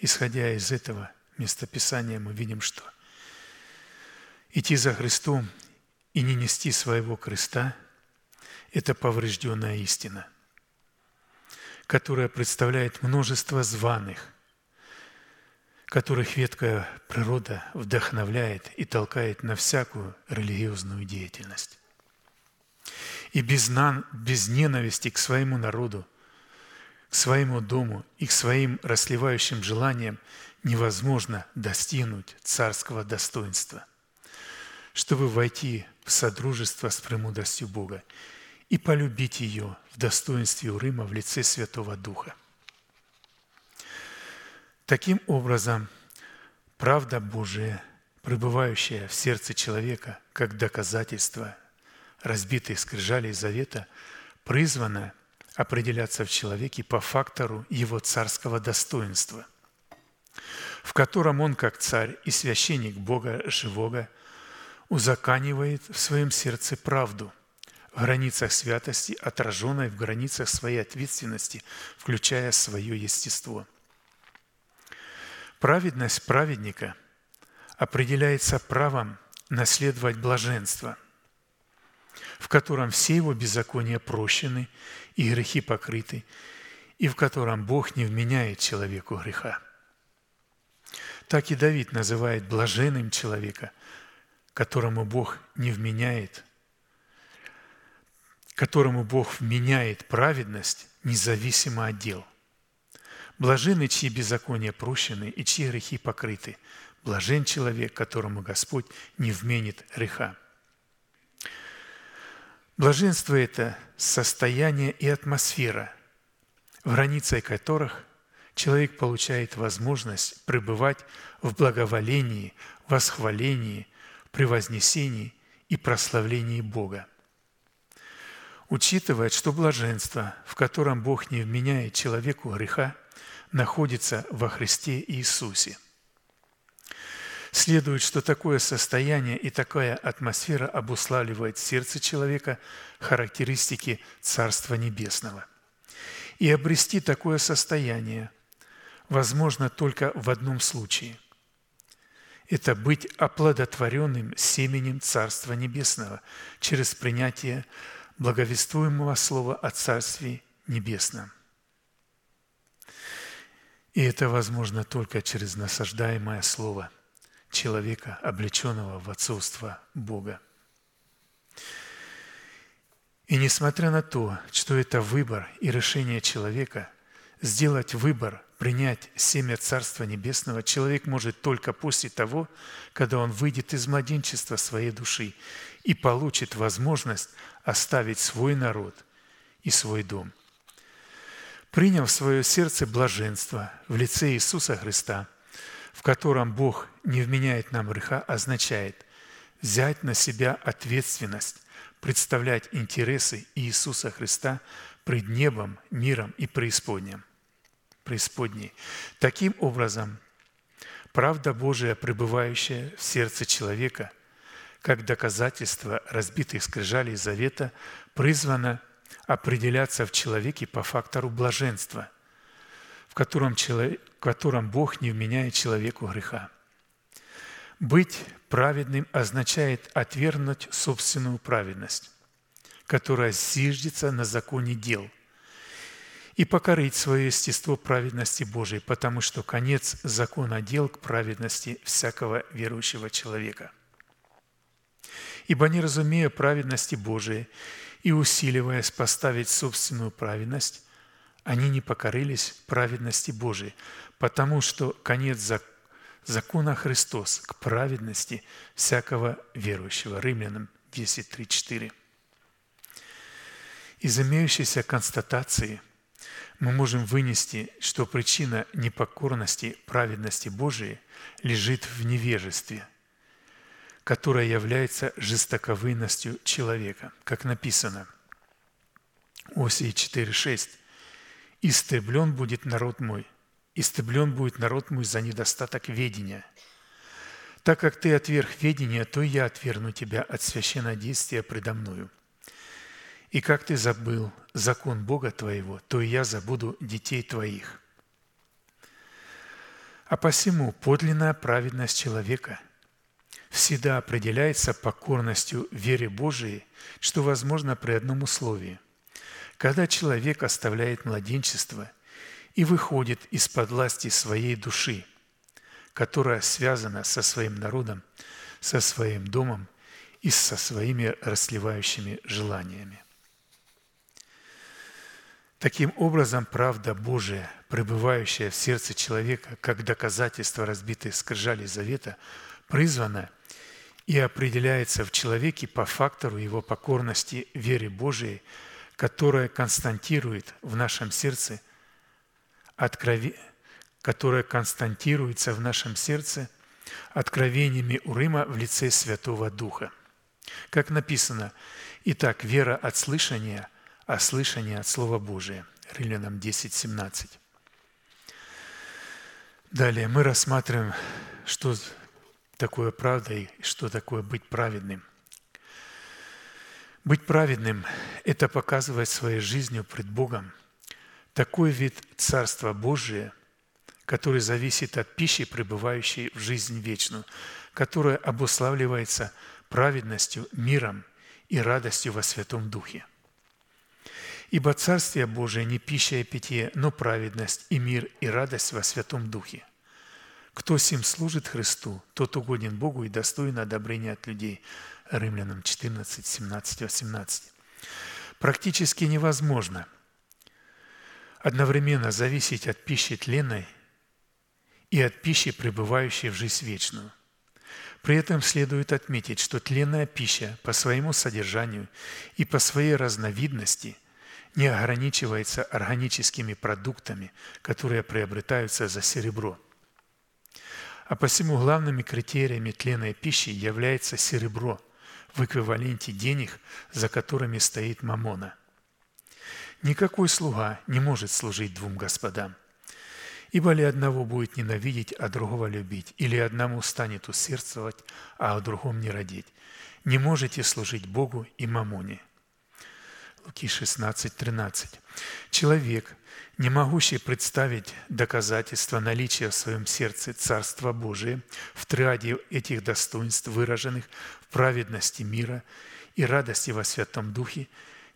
Speaker 4: Исходя из этого местописания, мы видим, что идти за Христом и не нести своего креста – это поврежденная истина, которая представляет множество званых, которых веткая природа вдохновляет и толкает на всякую религиозную деятельность. И без, нан, без ненависти к своему народу, к своему дому и к своим расливающим желаниям невозможно достигнуть царского достоинства, чтобы войти в содружество с премудростью Бога и полюбить ее в достоинстве Урыма в лице Святого Духа – Таким образом, правда Божия, пребывающая в сердце человека как доказательство разбитой скрижали завета, призвана определяться в человеке по фактору его царского достоинства, в котором он, как царь и священник Бога живого, узаканивает в своем сердце правду в границах святости, отраженной в границах своей ответственности, включая свое естество. Праведность праведника определяется правом наследовать блаженство, в котором все его беззакония прощены и грехи покрыты, и в котором Бог не вменяет человеку греха. Так и Давид называет блаженным человека, которому Бог не вменяет, которому Бог вменяет праведность независимо от дел. Блажены, чьи беззакония прощены и чьи грехи покрыты. Блажен человек, которому Господь не вменит греха. Блаженство – это состояние и атмосфера, в границах которых человек получает возможность пребывать в благоволении, восхвалении, превознесении и прославлении Бога. Учитывая, что блаженство, в котором Бог не вменяет человеку греха, находится во Христе Иисусе. Следует, что такое состояние и такая атмосфера обуславливает в сердце человека характеристики Царства Небесного. И обрести такое состояние возможно только в одном случае. Это быть оплодотворенным семенем Царства Небесного через принятие благовествуемого слова о Царстве Небесном. И это возможно только через насаждаемое слово человека, облеченного в отцовство Бога. И несмотря на то, что это выбор и решение человека, сделать выбор, принять семя Царства Небесного, человек может только после того, когда он выйдет из младенчества своей души и получит возможность оставить свой народ и свой дом. Приняв в свое сердце блаженство в лице Иисуса Христа, в котором Бог не вменяет нам греха, означает взять на себя ответственность представлять интересы Иисуса Христа пред небом, миром и преисподним. Преисподней. Таким образом, правда Божия, пребывающая в сердце человека, как доказательство разбитых скрижалей завета, призвана определяться в человеке по фактору блаженства, в котором, человек, в котором Бог не вменяет человеку греха. Быть праведным означает отвергнуть собственную праведность, которая зиждется на законе дел, и покорить свое естество праведности Божией, потому что конец закона дел к праведности всякого верующего человека. Ибо не разумея праведности Божией и усиливаясь поставить собственную праведность, они не покорились праведности Божией, потому что конец закона закона Христос к праведности всякого верующего. Римлянам 10, 3, 4. Из имеющейся констатации мы можем вынести, что причина непокорности праведности Божией лежит в невежестве, которое является жестоковыностью человека, как написано Осии 4.6. «Истреблен будет народ мой, истреблен будет народ мой за недостаток ведения. Так как ты отверг ведение, то я отвергну тебя от священнодействия предо мною. И как ты забыл закон Бога твоего, то и я забуду детей твоих. А посему подлинная праведность человека всегда определяется покорностью вере Божией, что возможно при одном условии. Когда человек оставляет младенчество – и выходит из-под власти своей души, которая связана со своим народом, со своим домом и со своими расливающими желаниями. Таким образом, правда Божия, пребывающая в сердце человека, как доказательство разбитой скрижали завета, призвана и определяется в человеке по фактору его покорности вере Божией, которая константирует в нашем сердце – открови... которое константируется в нашем сердце откровениями Урыма в лице Святого Духа. Как написано, «Итак, вера от слышания, а слышание от Слова Божия». Римлянам 10, 17. Далее мы рассматриваем, что такое правда и что такое быть праведным. Быть праведным – это показывать своей жизнью пред Богом такой вид Царства Божия, который зависит от пищи, пребывающей в жизнь вечную, которая обуславливается праведностью, миром и радостью во Святом Духе. Ибо Царствие Божие не пища и питье, но праведность и мир и радость во Святом Духе. Кто сим служит Христу, тот угоден Богу и достоин одобрения от людей. Римлянам 14, 17, 18. Практически невозможно одновременно зависеть от пищи тленной и от пищи, пребывающей в жизнь вечную – при этом следует отметить, что тленная пища по своему содержанию и по своей разновидности не ограничивается органическими продуктами, которые приобретаются за серебро. А посему главными критериями тленной пищи является серебро в эквиваленте денег, за которыми стоит мамона. Никакой слуга не может служить двум господам – Ибо ли одного будет ненавидеть, а другого любить, или одному станет усердствовать, а о другом не родить. Не можете служить Богу и мамоне. Луки 16, 13. Человек, не могущий представить доказательства наличия в своем сердце Царства Божия в триаде этих достоинств, выраженных в праведности мира и радости во Святом Духе,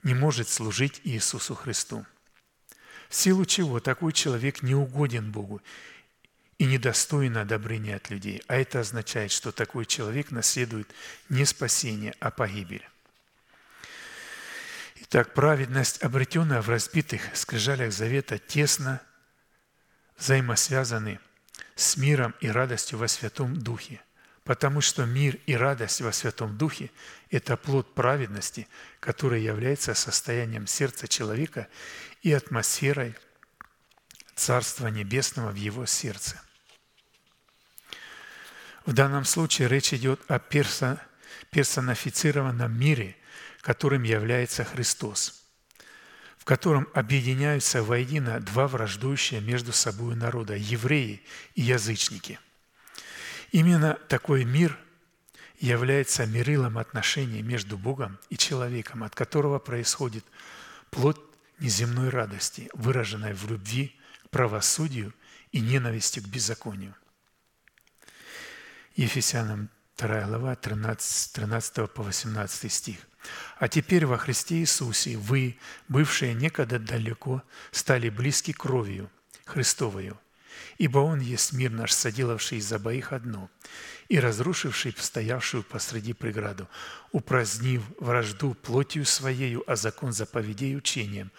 Speaker 4: не может служить Иисусу Христу в силу чего такой человек не угоден Богу и недостоин одобрения от людей. А это означает, что такой человек наследует не спасение, а погибель. Итак, праведность, обретенная в разбитых скрижалях завета, тесно взаимосвязаны с миром и радостью во Святом Духе – потому что мир и радость во Святом Духе – это плод праведности, который является состоянием сердца человека и атмосферой Царства Небесного в его сердце. В данном случае речь идет о персонифицированном мире, которым является Христос, в котором объединяются воедино два враждующие между собой народа – евреи и язычники – Именно такой мир является мерилом отношений между Богом и человеком, от которого происходит плод неземной радости, выраженной в любви к правосудию и ненависти к беззаконию. Ефесянам 2 глава 13, 13 по 18 стих. «А теперь во Христе Иисусе вы, бывшие некогда далеко, стали близки кровью Христовою, Ибо Он есть мир наш, соделавший из обоих одно, и разрушивший стоявшую посреди преграду, упразднив вражду плотью Своею, а закон заповедей учением,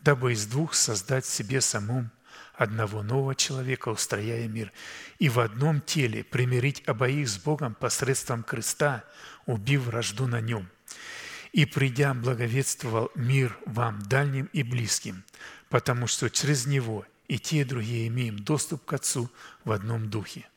Speaker 4: дабы из двух создать себе самом одного нового человека, устрояя мир, и в одном теле примирить обоих с Богом посредством креста, убив вражду на нем. И придя, благовествовал мир вам дальним и близким, потому что через него – и те, и другие имеем доступ к Отцу в одном духе.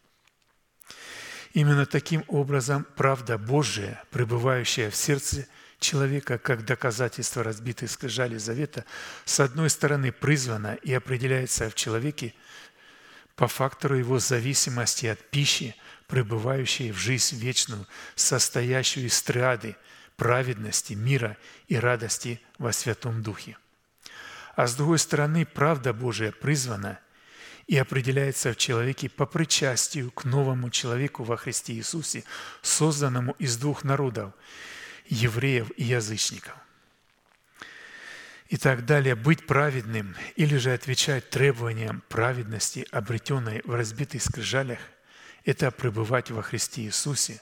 Speaker 4: Именно таким образом правда Божия, пребывающая в сердце человека как доказательство разбитой скрижали завета, с одной стороны призвана и определяется в человеке по фактору его зависимости от пищи, пребывающей в жизнь вечную, состоящую из триады праведности, мира и радости во Святом Духе. А с другой стороны, правда Божия призвана и определяется в человеке по причастию к новому человеку во Христе Иисусе, созданному из двух народов – евреев и язычников. И так далее, быть праведным или же отвечать требованиям праведности, обретенной в разбитых скрижалях, это пребывать во Христе Иисусе,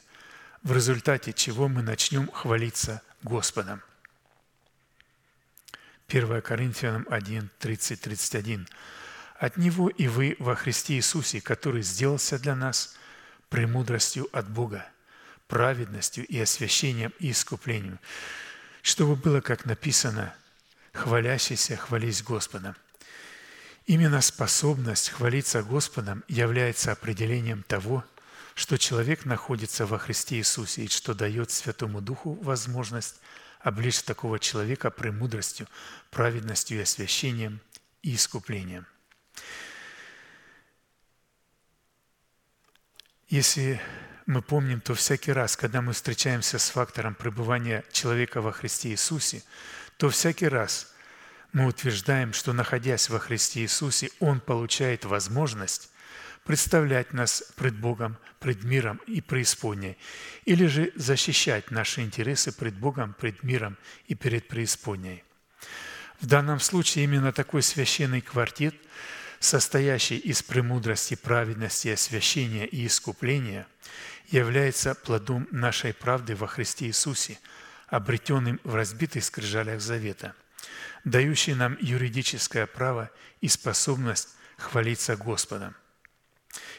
Speaker 4: в результате чего мы начнем хвалиться Господом. 1 Коринфянам 1, 30, 31. «От Него и вы во Христе Иисусе, который сделался для нас премудростью от Бога, праведностью и освящением и искуплением, чтобы было, как написано, хвалящийся хвались Господом». Именно способность хвалиться Господом является определением того, что человек находится во Христе Иисусе и что дает Святому Духу возможность облечь такого человека премудростью, праведностью и освящением и искуплением. Если мы помним, то всякий раз, когда мы встречаемся с фактором пребывания человека во Христе Иисусе, то всякий раз мы утверждаем, что находясь во Христе Иисусе, Он получает возможность представлять нас пред Богом, пред миром и преисподней, или же защищать наши интересы пред Богом, пред миром и перед преисподней. В данном случае именно такой священный квартет, состоящий из премудрости, праведности, освящения и искупления, является плодом нашей правды во Христе Иисусе, обретенным в разбитых скрижалях завета, дающий нам юридическое право и способность хвалиться Господом.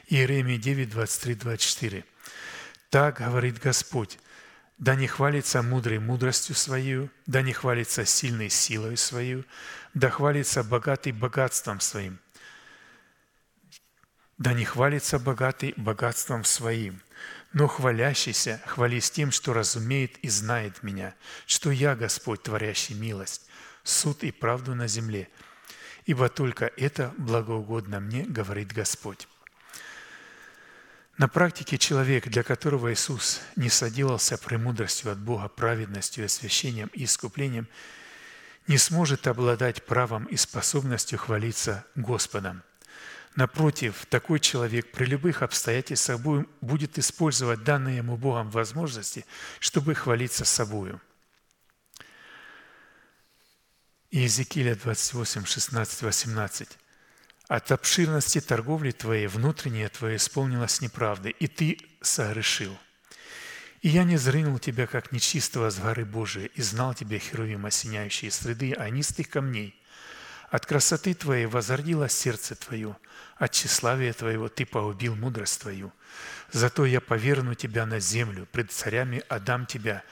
Speaker 4: Иеремия 9, 23, 24. «Так говорит Господь, да не хвалится мудрый мудростью свою, да не хвалится сильной силой свою, да хвалится богатый богатством своим, да не хвалится богатый богатством своим, но хвалящийся хвались тем, что разумеет и знает меня, что я Господь, творящий милость, суд и правду на земле, ибо только это благоугодно мне, говорит Господь. На практике человек, для которого Иисус не соделался премудростью от Бога, праведностью, освящением и искуплением, не сможет обладать правом и способностью хвалиться Господом. Напротив, такой человек при любых обстоятельствах будет использовать данные ему Богом возможности, чтобы хвалиться собою. Иезекииля 28, 16, 18. От обширности торговли твоей внутреннее твое исполнилось неправдой, и ты согрешил. И я не зрынул тебя, как нечистого с горы Божией, и знал тебя, Херувим, осеняющие среды анистых камней. От красоты твоей возордилось сердце твое, от тщеславия твоего ты погубил мудрость твою. Зато я поверну тебя на землю, пред царями отдам тебя,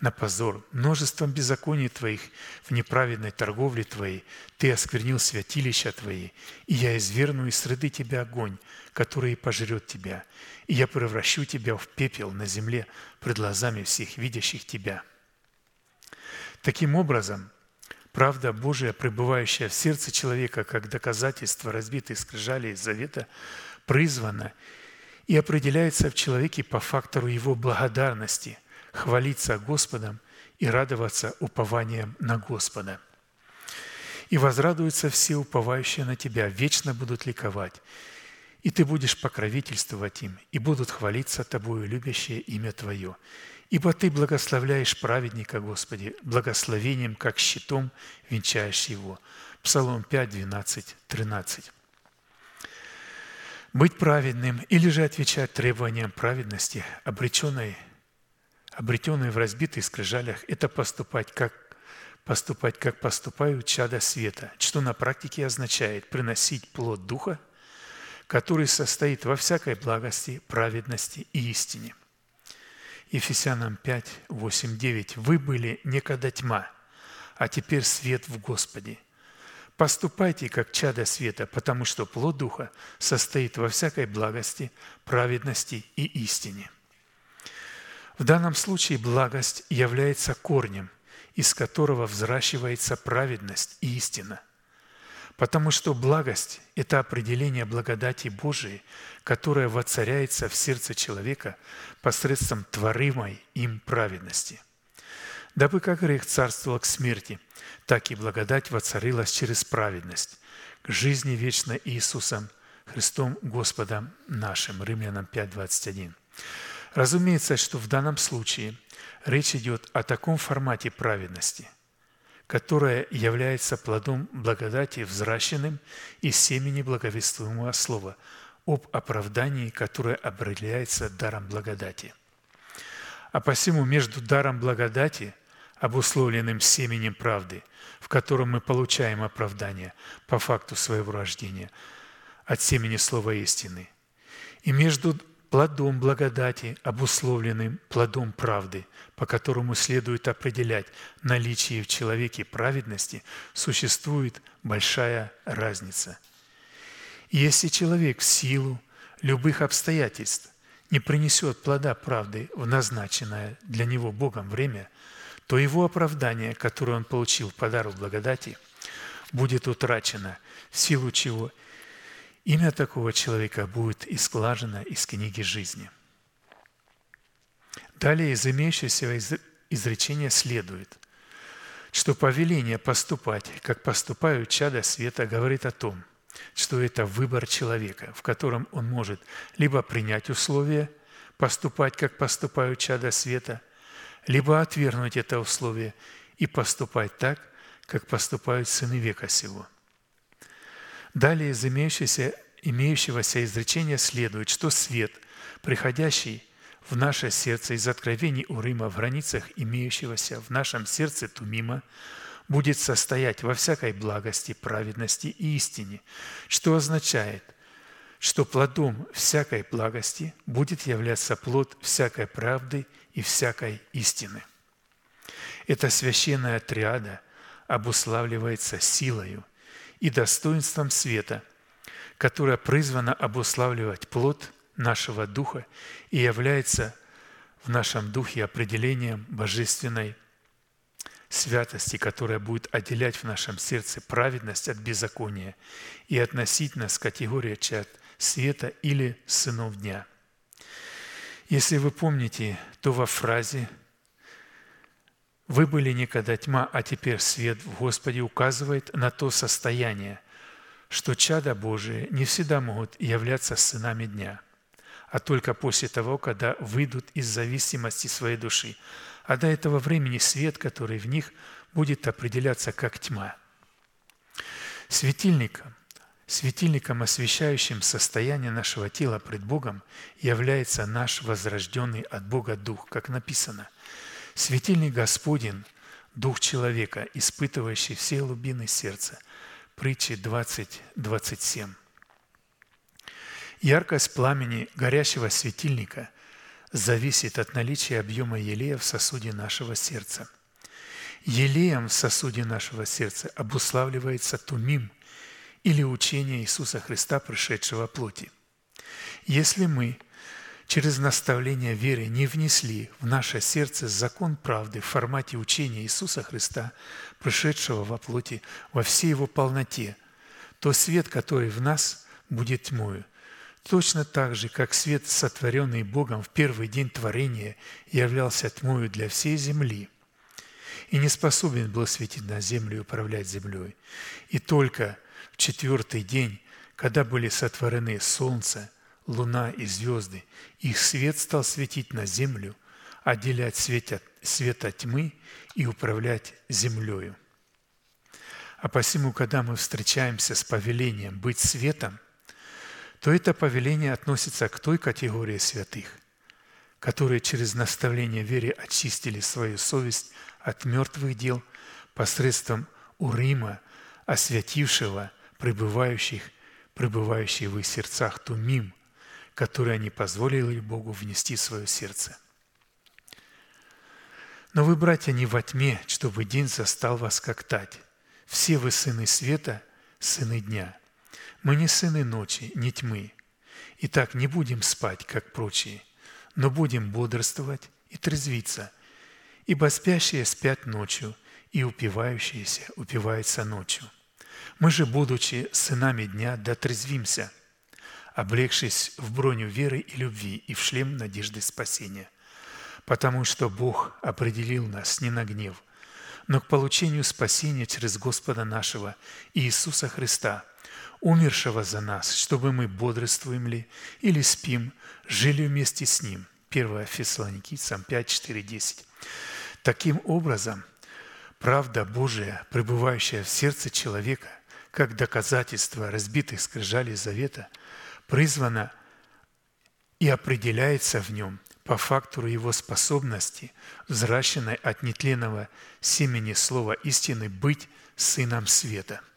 Speaker 4: на позор. Множеством беззаконий Твоих в неправедной торговле Твоей Ты осквернил святилища Твои, и я изверну из среды Тебя огонь, который пожрет Тебя, и я превращу Тебя в пепел на земле пред глазами всех видящих Тебя». Таким образом, правда Божия, пребывающая в сердце человека как доказательство разбитой скрижали завета, призвана и определяется в человеке по фактору его благодарности – хвалиться Господом и радоваться упованием на Господа. И возрадуются все уповающие на Тебя, вечно будут ликовать, и Ты будешь покровительствовать им, и будут хвалиться Тобою любящее имя Твое. Ибо Ты благословляешь праведника, Господи, благословением, как щитом венчаешь его». Псалом 5, 12, 13. Быть праведным или же отвечать требованиям праведности, обреченной обретенные в разбитых скрижалях, это поступать как поступать, как поступают чада света, что на практике означает приносить плод Духа, который состоит во всякой благости, праведности и истине. Ефесянам 5, 8, 9. «Вы были некогда тьма, а теперь свет в Господе. Поступайте, как чада света, потому что плод Духа состоит во всякой благости, праведности и истине». В данном случае благость является корнем, из которого взращивается праведность и истина. Потому что благость – это определение благодати Божией, которая воцаряется в сердце человека посредством творимой им праведности. Дабы как грех царствовал к смерти, так и благодать воцарилась через праведность к жизни вечной Иисусом Христом Господом нашим. Римлянам 5, 21. Разумеется, что в данном случае речь идет о таком формате праведности, которая является плодом благодати, взращенным из семени благовествуемого слова об оправдании, которое определяется даром благодати. А посему между даром благодати, обусловленным семенем правды, в котором мы получаем оправдание по факту своего рождения от семени слова истины, и между плодом благодати, обусловленным плодом правды, по которому следует определять наличие в человеке праведности, существует большая разница. Если человек в силу любых обстоятельств не принесет плода правды в назначенное для него Богом время, то его оправдание, которое он получил в подарок благодати, будет утрачено, в силу чего – Имя такого человека будет исклажено из книги жизни. Далее из имеющегося изречения следует, что повеление поступать, как поступают чада света, говорит о том, что это выбор человека, в котором он может либо принять условия, поступать, как поступают чада света, либо отвергнуть это условие и поступать так, как поступают сыны века сего. Далее из имеющегося, имеющегося изречения следует, что свет, приходящий в наше сердце из откровений Урыма в границах имеющегося в нашем сердце Тумима, будет состоять во всякой благости, праведности и истине, что означает, что плодом всякой благости будет являться плод всякой правды и всякой истины. Эта священная триада обуславливается силою и достоинством света, которая призвана обуславливать плод нашего духа и является в нашем духе определением божественной святости, которая будет отделять в нашем сердце праведность от беззакония и относить нас к категории чад света или сынов дня. Если вы помните, то во фразе «Вы были никогда тьма, а теперь свет в Господе» указывает на то состояние, что чада Божие не всегда могут являться сынами дня – а только после того, когда выйдут из зависимости своей души. А до этого времени свет, который в них, будет определяться как тьма. Светильником, светильником, освещающим состояние нашего тела пред Богом, является наш возрожденный от Бога Дух, как написано. Светильник Господень – Дух человека, испытывающий все глубины сердца. Притчи 20, 27. Яркость пламени горящего светильника зависит от наличия объема елея в сосуде нашего сердца. Елеем в сосуде нашего сердца обуславливается тумим или учение Иисуса Христа, пришедшего плоти. Если мы через наставление веры не внесли в наше сердце закон правды в формате учения Иисуса Христа, пришедшего во плоти во всей его полноте, то свет, который в нас, будет тьмою, Точно так же, как свет, сотворенный Богом в первый день творения, являлся тьмою для всей земли и не способен был светить на землю и управлять землей. И только в четвертый день, когда были сотворены солнце, луна и звезды, их свет стал светить на землю, отделять свет от, свет от тьмы и управлять землею. А посему, когда мы встречаемся с повелением быть светом, то это повеление относится к той категории святых, которые через наставление вере очистили свою совесть от мертвых дел посредством Урима, освятившего пребывающих, пребывающих в их сердцах тумим, который они позволили Богу внести в свое сердце. Но вы, братья, не во тьме, чтобы день застал вас как тать. Все вы сыны света, сыны дня – мы не сыны ночи, не тьмы. Итак, не будем спать, как прочие, но будем бодрствовать и трезвиться, ибо спящие спят ночью, и упивающиеся упиваются ночью. Мы же, будучи сынами дня, дотрезвимся, облегшись в броню веры и любви и в шлем надежды спасения. Потому что Бог определил нас не на гнев, но к получению спасения через Господа нашего Иисуса Христа – умершего за нас, чтобы мы бодрствуем ли или спим, жили вместе с Ним. 1 Фессалоникийцам 5, 4, 10. Таким образом, правда Божия, пребывающая в сердце человека, как доказательство разбитых скрижалей завета, призвана и определяется в нем по фактору его способности, взращенной от нетленного семени слова истины, быть сыном света –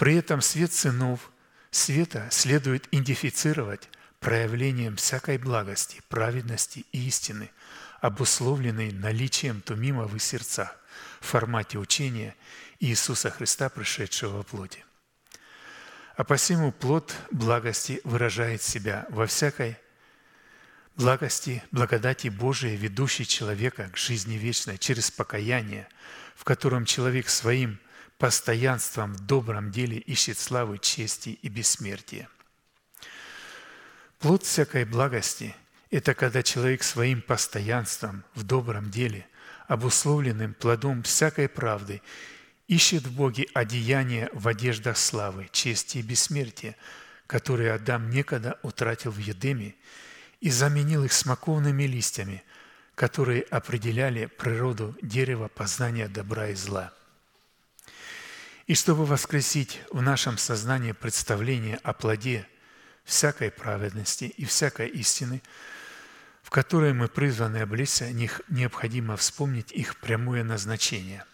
Speaker 4: при этом свет сынов света следует идентифицировать проявлением всякой благости, праведности и истины, обусловленной наличием тумима в их в формате учения Иисуса Христа, пришедшего во плоти. А посему плод благости выражает себя во всякой благости, благодати Божией, ведущей человека к жизни вечной через покаяние, в котором человек своим – постоянством в добром деле ищет славы, чести и бессмертия. Плод всякой благости Это когда человек своим постоянством в добром деле, обусловленным плодом всякой правды, ищет в Боге одеяние в одеждах славы, чести и бессмертия, которые Адам некогда утратил в Едеме и заменил их смоковными листьями, которые определяли природу дерева познания добра и зла. И чтобы воскресить в нашем сознании представление о плоде всякой праведности и всякой истины, в которой мы призваны облечься, необходимо вспомнить их прямое назначение.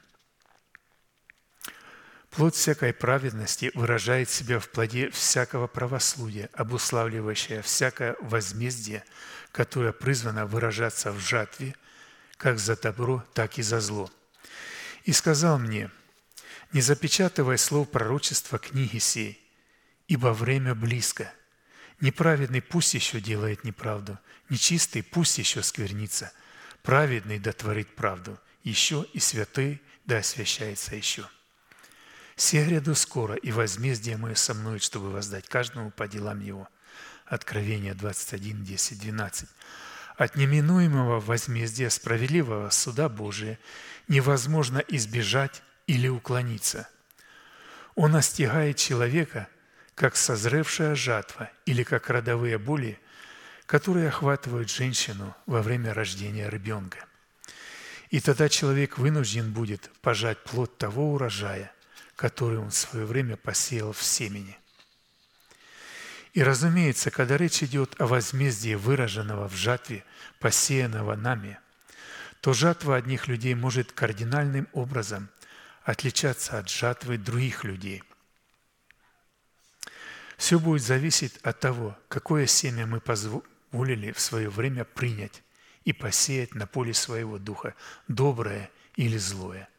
Speaker 4: Плод всякой праведности выражает себя в плоде всякого правословия, обуславливающее всякое возмездие, которое призвано выражаться в жатве, как за добро, так и за зло. И сказал мне, не запечатывай слов пророчества книги сей, ибо время близко. Неправедный пусть еще делает неправду, нечистый пусть еще сквернится, праведный да творит правду, еще и святый да освящается еще. Все гряду скоро, и возмездие мое со мной, чтобы воздать каждому по делам его». Откровение 21, 10, 12. От неминуемого возмездия справедливого суда Божия невозможно избежать или уклониться. Он остигает человека, как созревшая жатва или как родовые боли, которые охватывают женщину во время рождения ребенка. И тогда человек вынужден будет пожать плод того урожая, который он в свое время посеял в семени. И, разумеется, когда речь идет о возмездии, выраженного в жатве, посеянного нами, то жатва одних людей может кардинальным образом отличаться от жатвы других людей. Все будет зависеть от того, какое семя мы позволили в свое время принять и посеять на поле своего духа, доброе или злое –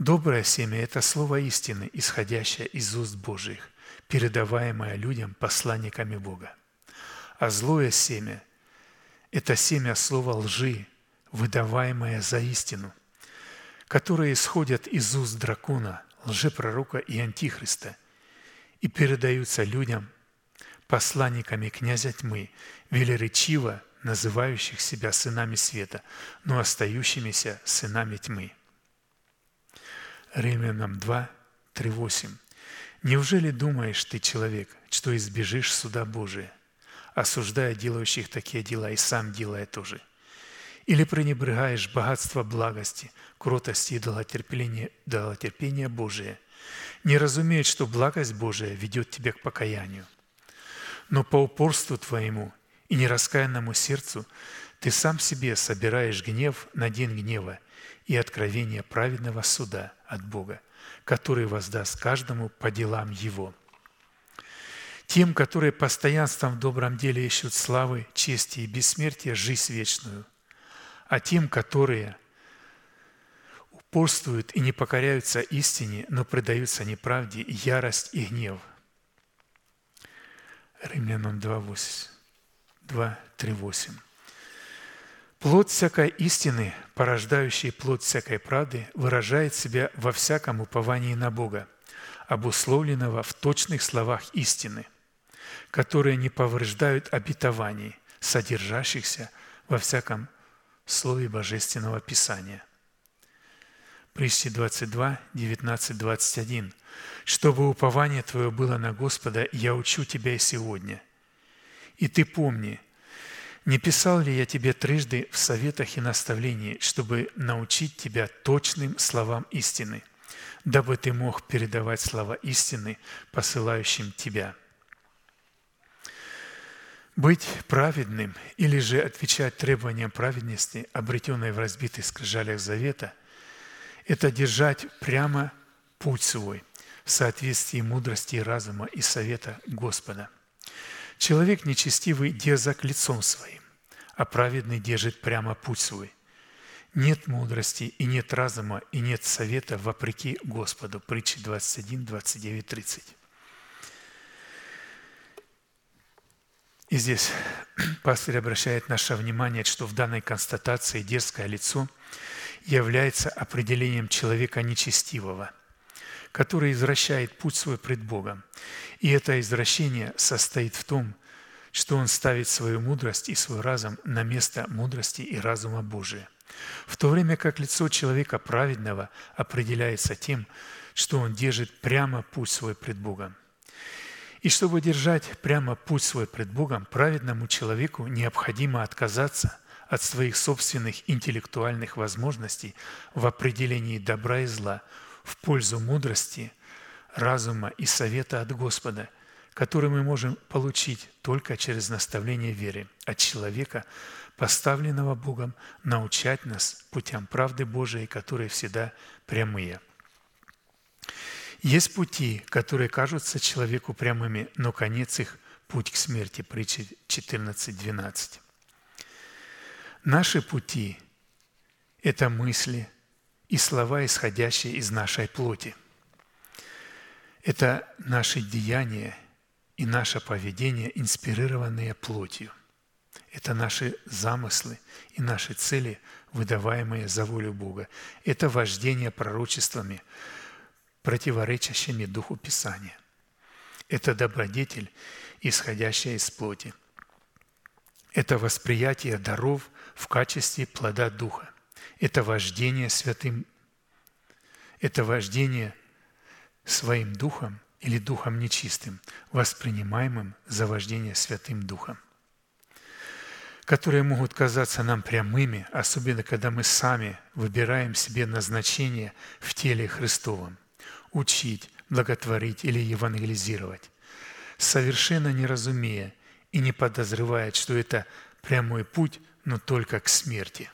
Speaker 4: Доброе семя – это слово истины, исходящее из уст Божьих, передаваемое людям посланниками Бога. А злое семя – это семя слова лжи, выдаваемое за истину, которое исходят из уст дракона, лжепророка и антихриста и передаются людям, посланниками князя тьмы, велеречиво называющих себя сынами света, но остающимися сынами тьмы – Римлянам 2, 3, 8. «Неужели думаешь ты, человек, что избежишь суда Божия, осуждая делающих такие дела и сам делая тоже? Или пренебрегаешь богатство благости, кротости и долотерпения, долотерпения Божия, не разумеет, что благость Божия ведет тебя к покаянию? Но по упорству твоему и нераскаянному сердцу ты сам себе собираешь гнев на день гнева – и откровение праведного суда от Бога, который воздаст каждому по делам его. Тем, которые постоянством в добром деле ищут славы, чести и бессмертия, жизнь вечную, а тем, которые упорствуют и не покоряются истине, но предаются неправде, ярость и гнев. Римлянам 2.8. 2.3.8. Плод всякой истины, порождающий плод всякой правды, выражает себя во всяком уповании на Бога, обусловленного в точных словах истины, которые не повреждают обетований, содержащихся во всяком слове Божественного Писания. Притчи 22, 19, 21. «Чтобы упование твое было на Господа, я учу тебя и сегодня. И ты помни, не писал ли я тебе трижды в советах и наставлении, чтобы научить тебя точным словам истины, дабы ты мог передавать слова истины, посылающим тебя? Быть праведным или же отвечать требованиям праведности, обретенной в разбитых скрижалях завета, это держать прямо путь свой в соответствии мудрости и разума и совета Господа – Человек нечестивый дерзок лицом своим, а праведный держит прямо путь свой. Нет мудрости и нет разума и нет совета вопреки Господу. Притчи 21, 29, 30. И здесь пастор обращает наше внимание, что в данной констатации дерзкое лицо является определением человека нечестивого, который извращает путь свой пред Богом и это извращение состоит в том, что он ставит свою мудрость и свой разум на место мудрости и разума Божия. В то время как лицо человека праведного определяется тем, что он держит прямо путь свой пред Богом. И чтобы держать прямо путь свой пред Богом, праведному человеку необходимо отказаться от своих собственных интеллектуальных возможностей в определении добра и зла в пользу мудрости, разума и совета от Господа – который мы можем получить только через наставление веры от человека, поставленного Богом, научать нас путям правды Божией, которые всегда прямые. Есть пути, которые кажутся человеку прямыми, но конец их – путь к смерти. Притча 14.12. Наши пути – это мысли и слова, исходящие из нашей плоти. Это наши деяния – и наше поведение, инспирированные плотью. Это наши замыслы и наши цели, выдаваемые за волю Бога. Это вождение пророчествами, противоречащими Духу Писания. Это добродетель, исходящая из плоти. Это восприятие даров в качестве плода Духа. Это вождение святым, это вождение своим Духом – или духом нечистым, воспринимаемым за вождение Святым Духом, которые могут казаться нам прямыми, особенно когда мы сами выбираем себе назначение в теле Христовом – учить, благотворить или евангелизировать, совершенно не разумея и не подозревая, что это прямой путь, но только к смерти.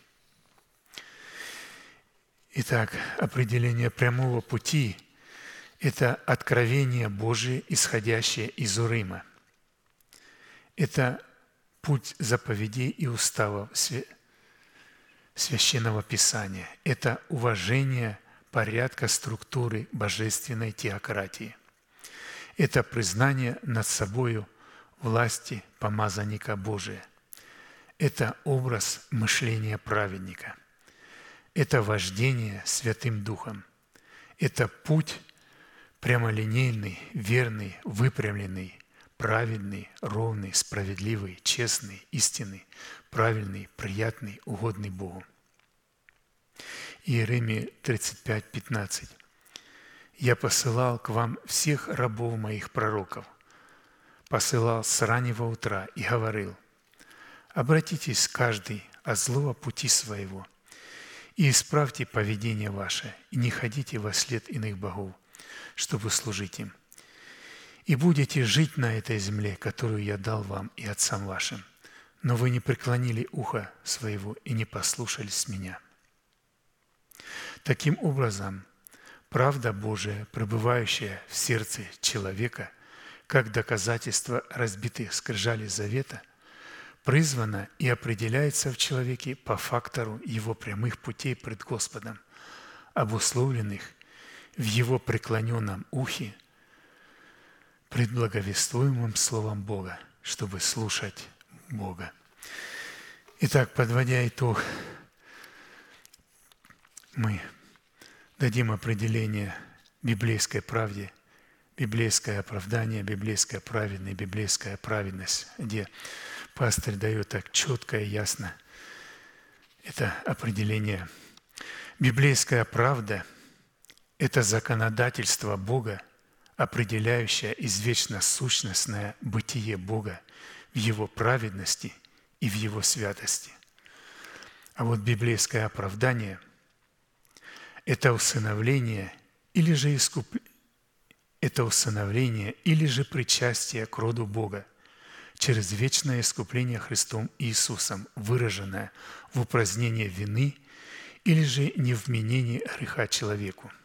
Speaker 4: Итак, определение прямого пути – это откровение Божие, исходящее из Урыма. Это путь заповедей и уставов Священного Писания. Это уважение порядка структуры божественной теократии. Это признание над собою власти помазанника Божия. Это образ мышления праведника. Это вождение Святым Духом. Это путь прямолинейный, верный, выпрямленный, праведный, ровный, справедливый, честный, истинный, правильный, приятный, угодный Богу. Иеремия 35, 15. «Я посылал к вам всех рабов моих пророков, посылал с раннего утра и говорил, обратитесь каждый от злого пути своего и исправьте поведение ваше, и не ходите во след иных богов, чтобы служить им. И будете жить на этой земле, которую я дал вам и отцам вашим. Но вы не преклонили ухо своего и не послушались меня. Таким образом, правда Божия, пребывающая в сердце человека, как доказательство разбитых скрижалей завета, призвана и определяется в человеке по фактору его прямых путей пред Господом, обусловленных в его преклоненном ухе пред благовествуемым Словом Бога, чтобы слушать Бога. Итак, подводя итог, мы дадим определение библейской правде, библейское оправдание, библейская праведность, библейская праведность, где пастырь дает так четко и ясно это определение. Библейская правда – это законодательство Бога, определяющее извечно сущностное бытие Бога в Его праведности и в Его святости. А вот библейское оправдание – это усыновление или же искуп... это усыновление или же причастие к роду Бога через вечное искупление Христом Иисусом, выраженное в упразднении вины или же не вменении греха человеку –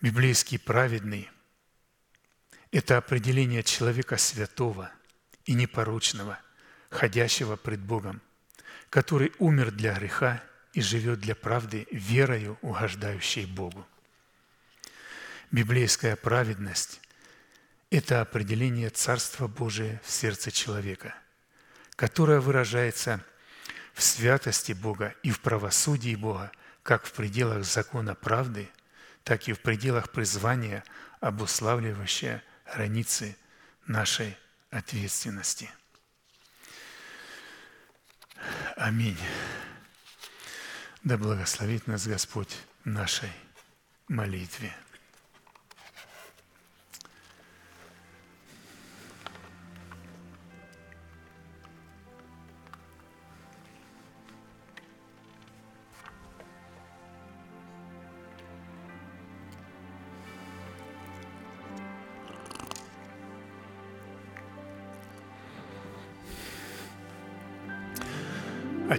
Speaker 4: библейский праведный – это определение человека святого и непорочного, ходящего пред Богом, который умер для греха и живет для правды верою, угождающей Богу. Библейская праведность – это определение Царства Божия в сердце человека, которое выражается в святости Бога и в правосудии Бога, как в пределах закона правды – так и в пределах призвания, обуславливающее границы нашей ответственности. Аминь. Да благословит нас Господь в нашей молитве.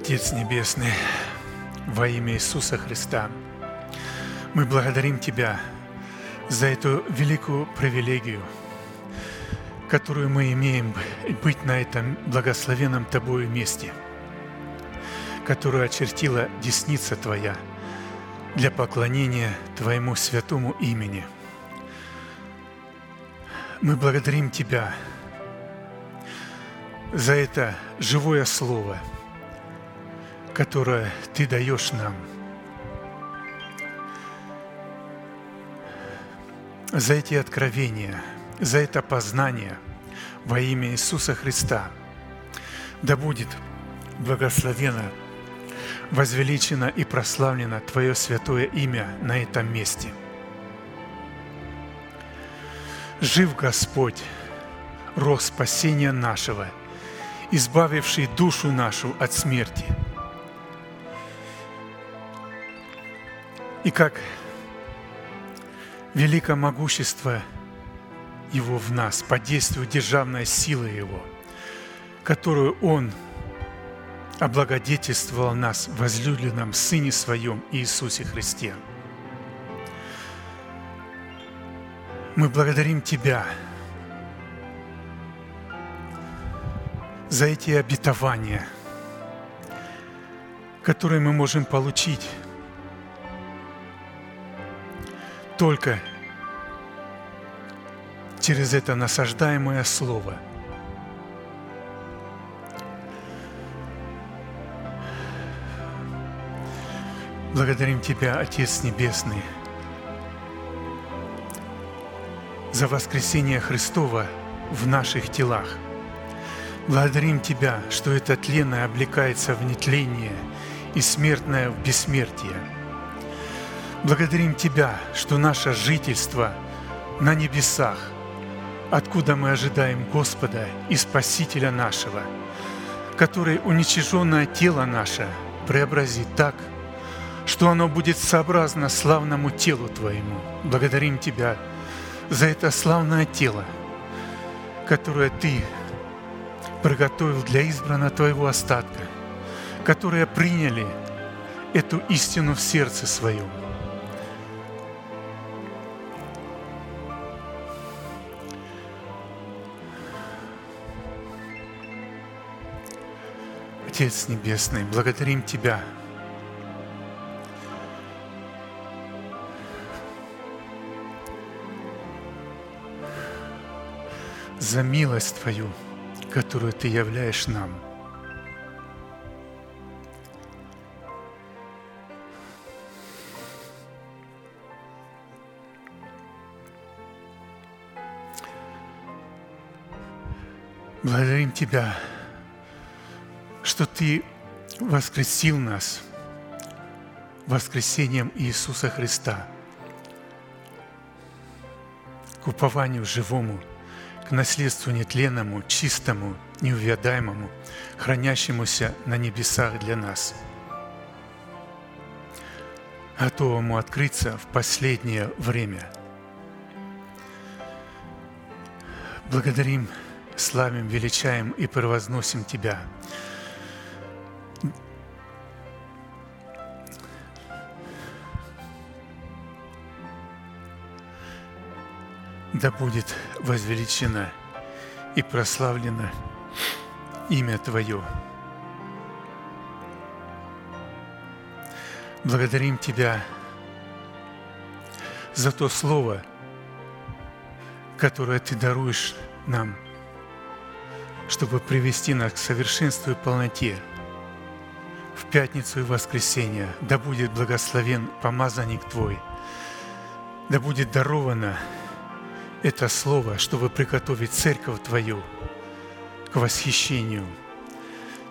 Speaker 4: Отец Небесный, во имя Иисуса Христа, мы благодарим Тебя за эту великую привилегию, которую мы имеем быть на этом благословенном Тобою месте, которую очертила десница Твоя для поклонения Твоему святому имени. Мы благодарим Тебя за это живое Слово – которое Ты даешь нам. За эти откровения, за это познание во имя Иисуса Христа. Да будет благословено, возвеличено и прославлено Твое святое имя на этом месте. Жив Господь, рог спасения нашего, избавивший душу нашу от смерти – И как велико могущество Его в нас, по действию державной силы Его, которую Он облагодетельствовал нас возлюбленном Сыне Своем Иисусе Христе. Мы благодарим Тебя за эти обетования, которые мы можем получить только через это насаждаемое слово. Благодарим Тебя, Отец Небесный, за воскресение Христова в наших телах. Благодарим Тебя, что это тленное облекается в нетление и смертное в бессмертие – Благодарим Тебя, что наше жительство на небесах, откуда мы ожидаем Господа и Спасителя нашего, который уничиженное тело наше преобразит так, что оно будет сообразно славному телу Твоему. Благодарим Тебя за это славное тело, которое Ты приготовил для избранного Твоего остатка, которые приняли эту истину в сердце своем – Отец Небесный, благодарим Тебя за милость Твою, которую Ты являешь нам. Благодарим Тебя что Ты воскресил нас воскресением Иисуса Христа к упованию живому, к наследству нетленному, чистому, неувядаемому, хранящемуся на небесах для нас, готовому открыться в последнее время. Благодарим, славим, величаем и превозносим Тебя – да будет возвеличено и прославлено имя Твое. Благодарим Тебя за то Слово, которое Ты даруешь нам, чтобы привести нас к совершенству и полноте в пятницу и воскресенье. Да будет благословен помазанник Твой, да будет даровано это слово, чтобы приготовить церковь Твою к восхищению.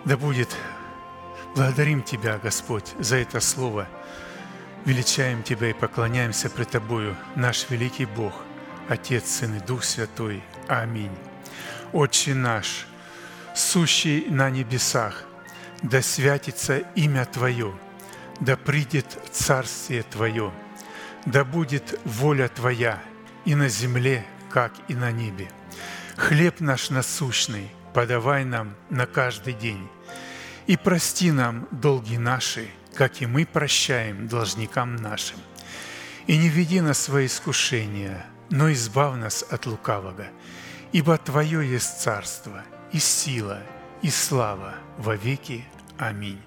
Speaker 4: Да будет, благодарим Тебя, Господь, за это слово. Величаем Тебя и поклоняемся пред Тобою, наш великий Бог, Отец, Сын и Дух Святой. Аминь. Отче наш, сущий на небесах, да святится имя Твое, да придет Царствие Твое, да будет воля Твоя и на земле, как и на небе. Хлеб наш насущный подавай нам на каждый день, и прости нам долги наши, как и мы прощаем должникам нашим. И не веди нас в свои искушения, но избав нас от лукавого, ибо Твое есть царство, и сила, и слава во веки. Аминь.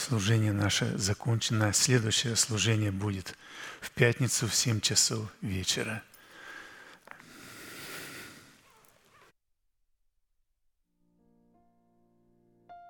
Speaker 4: Служение наше закончено. Следующее служение будет в пятницу в 7 часов вечера.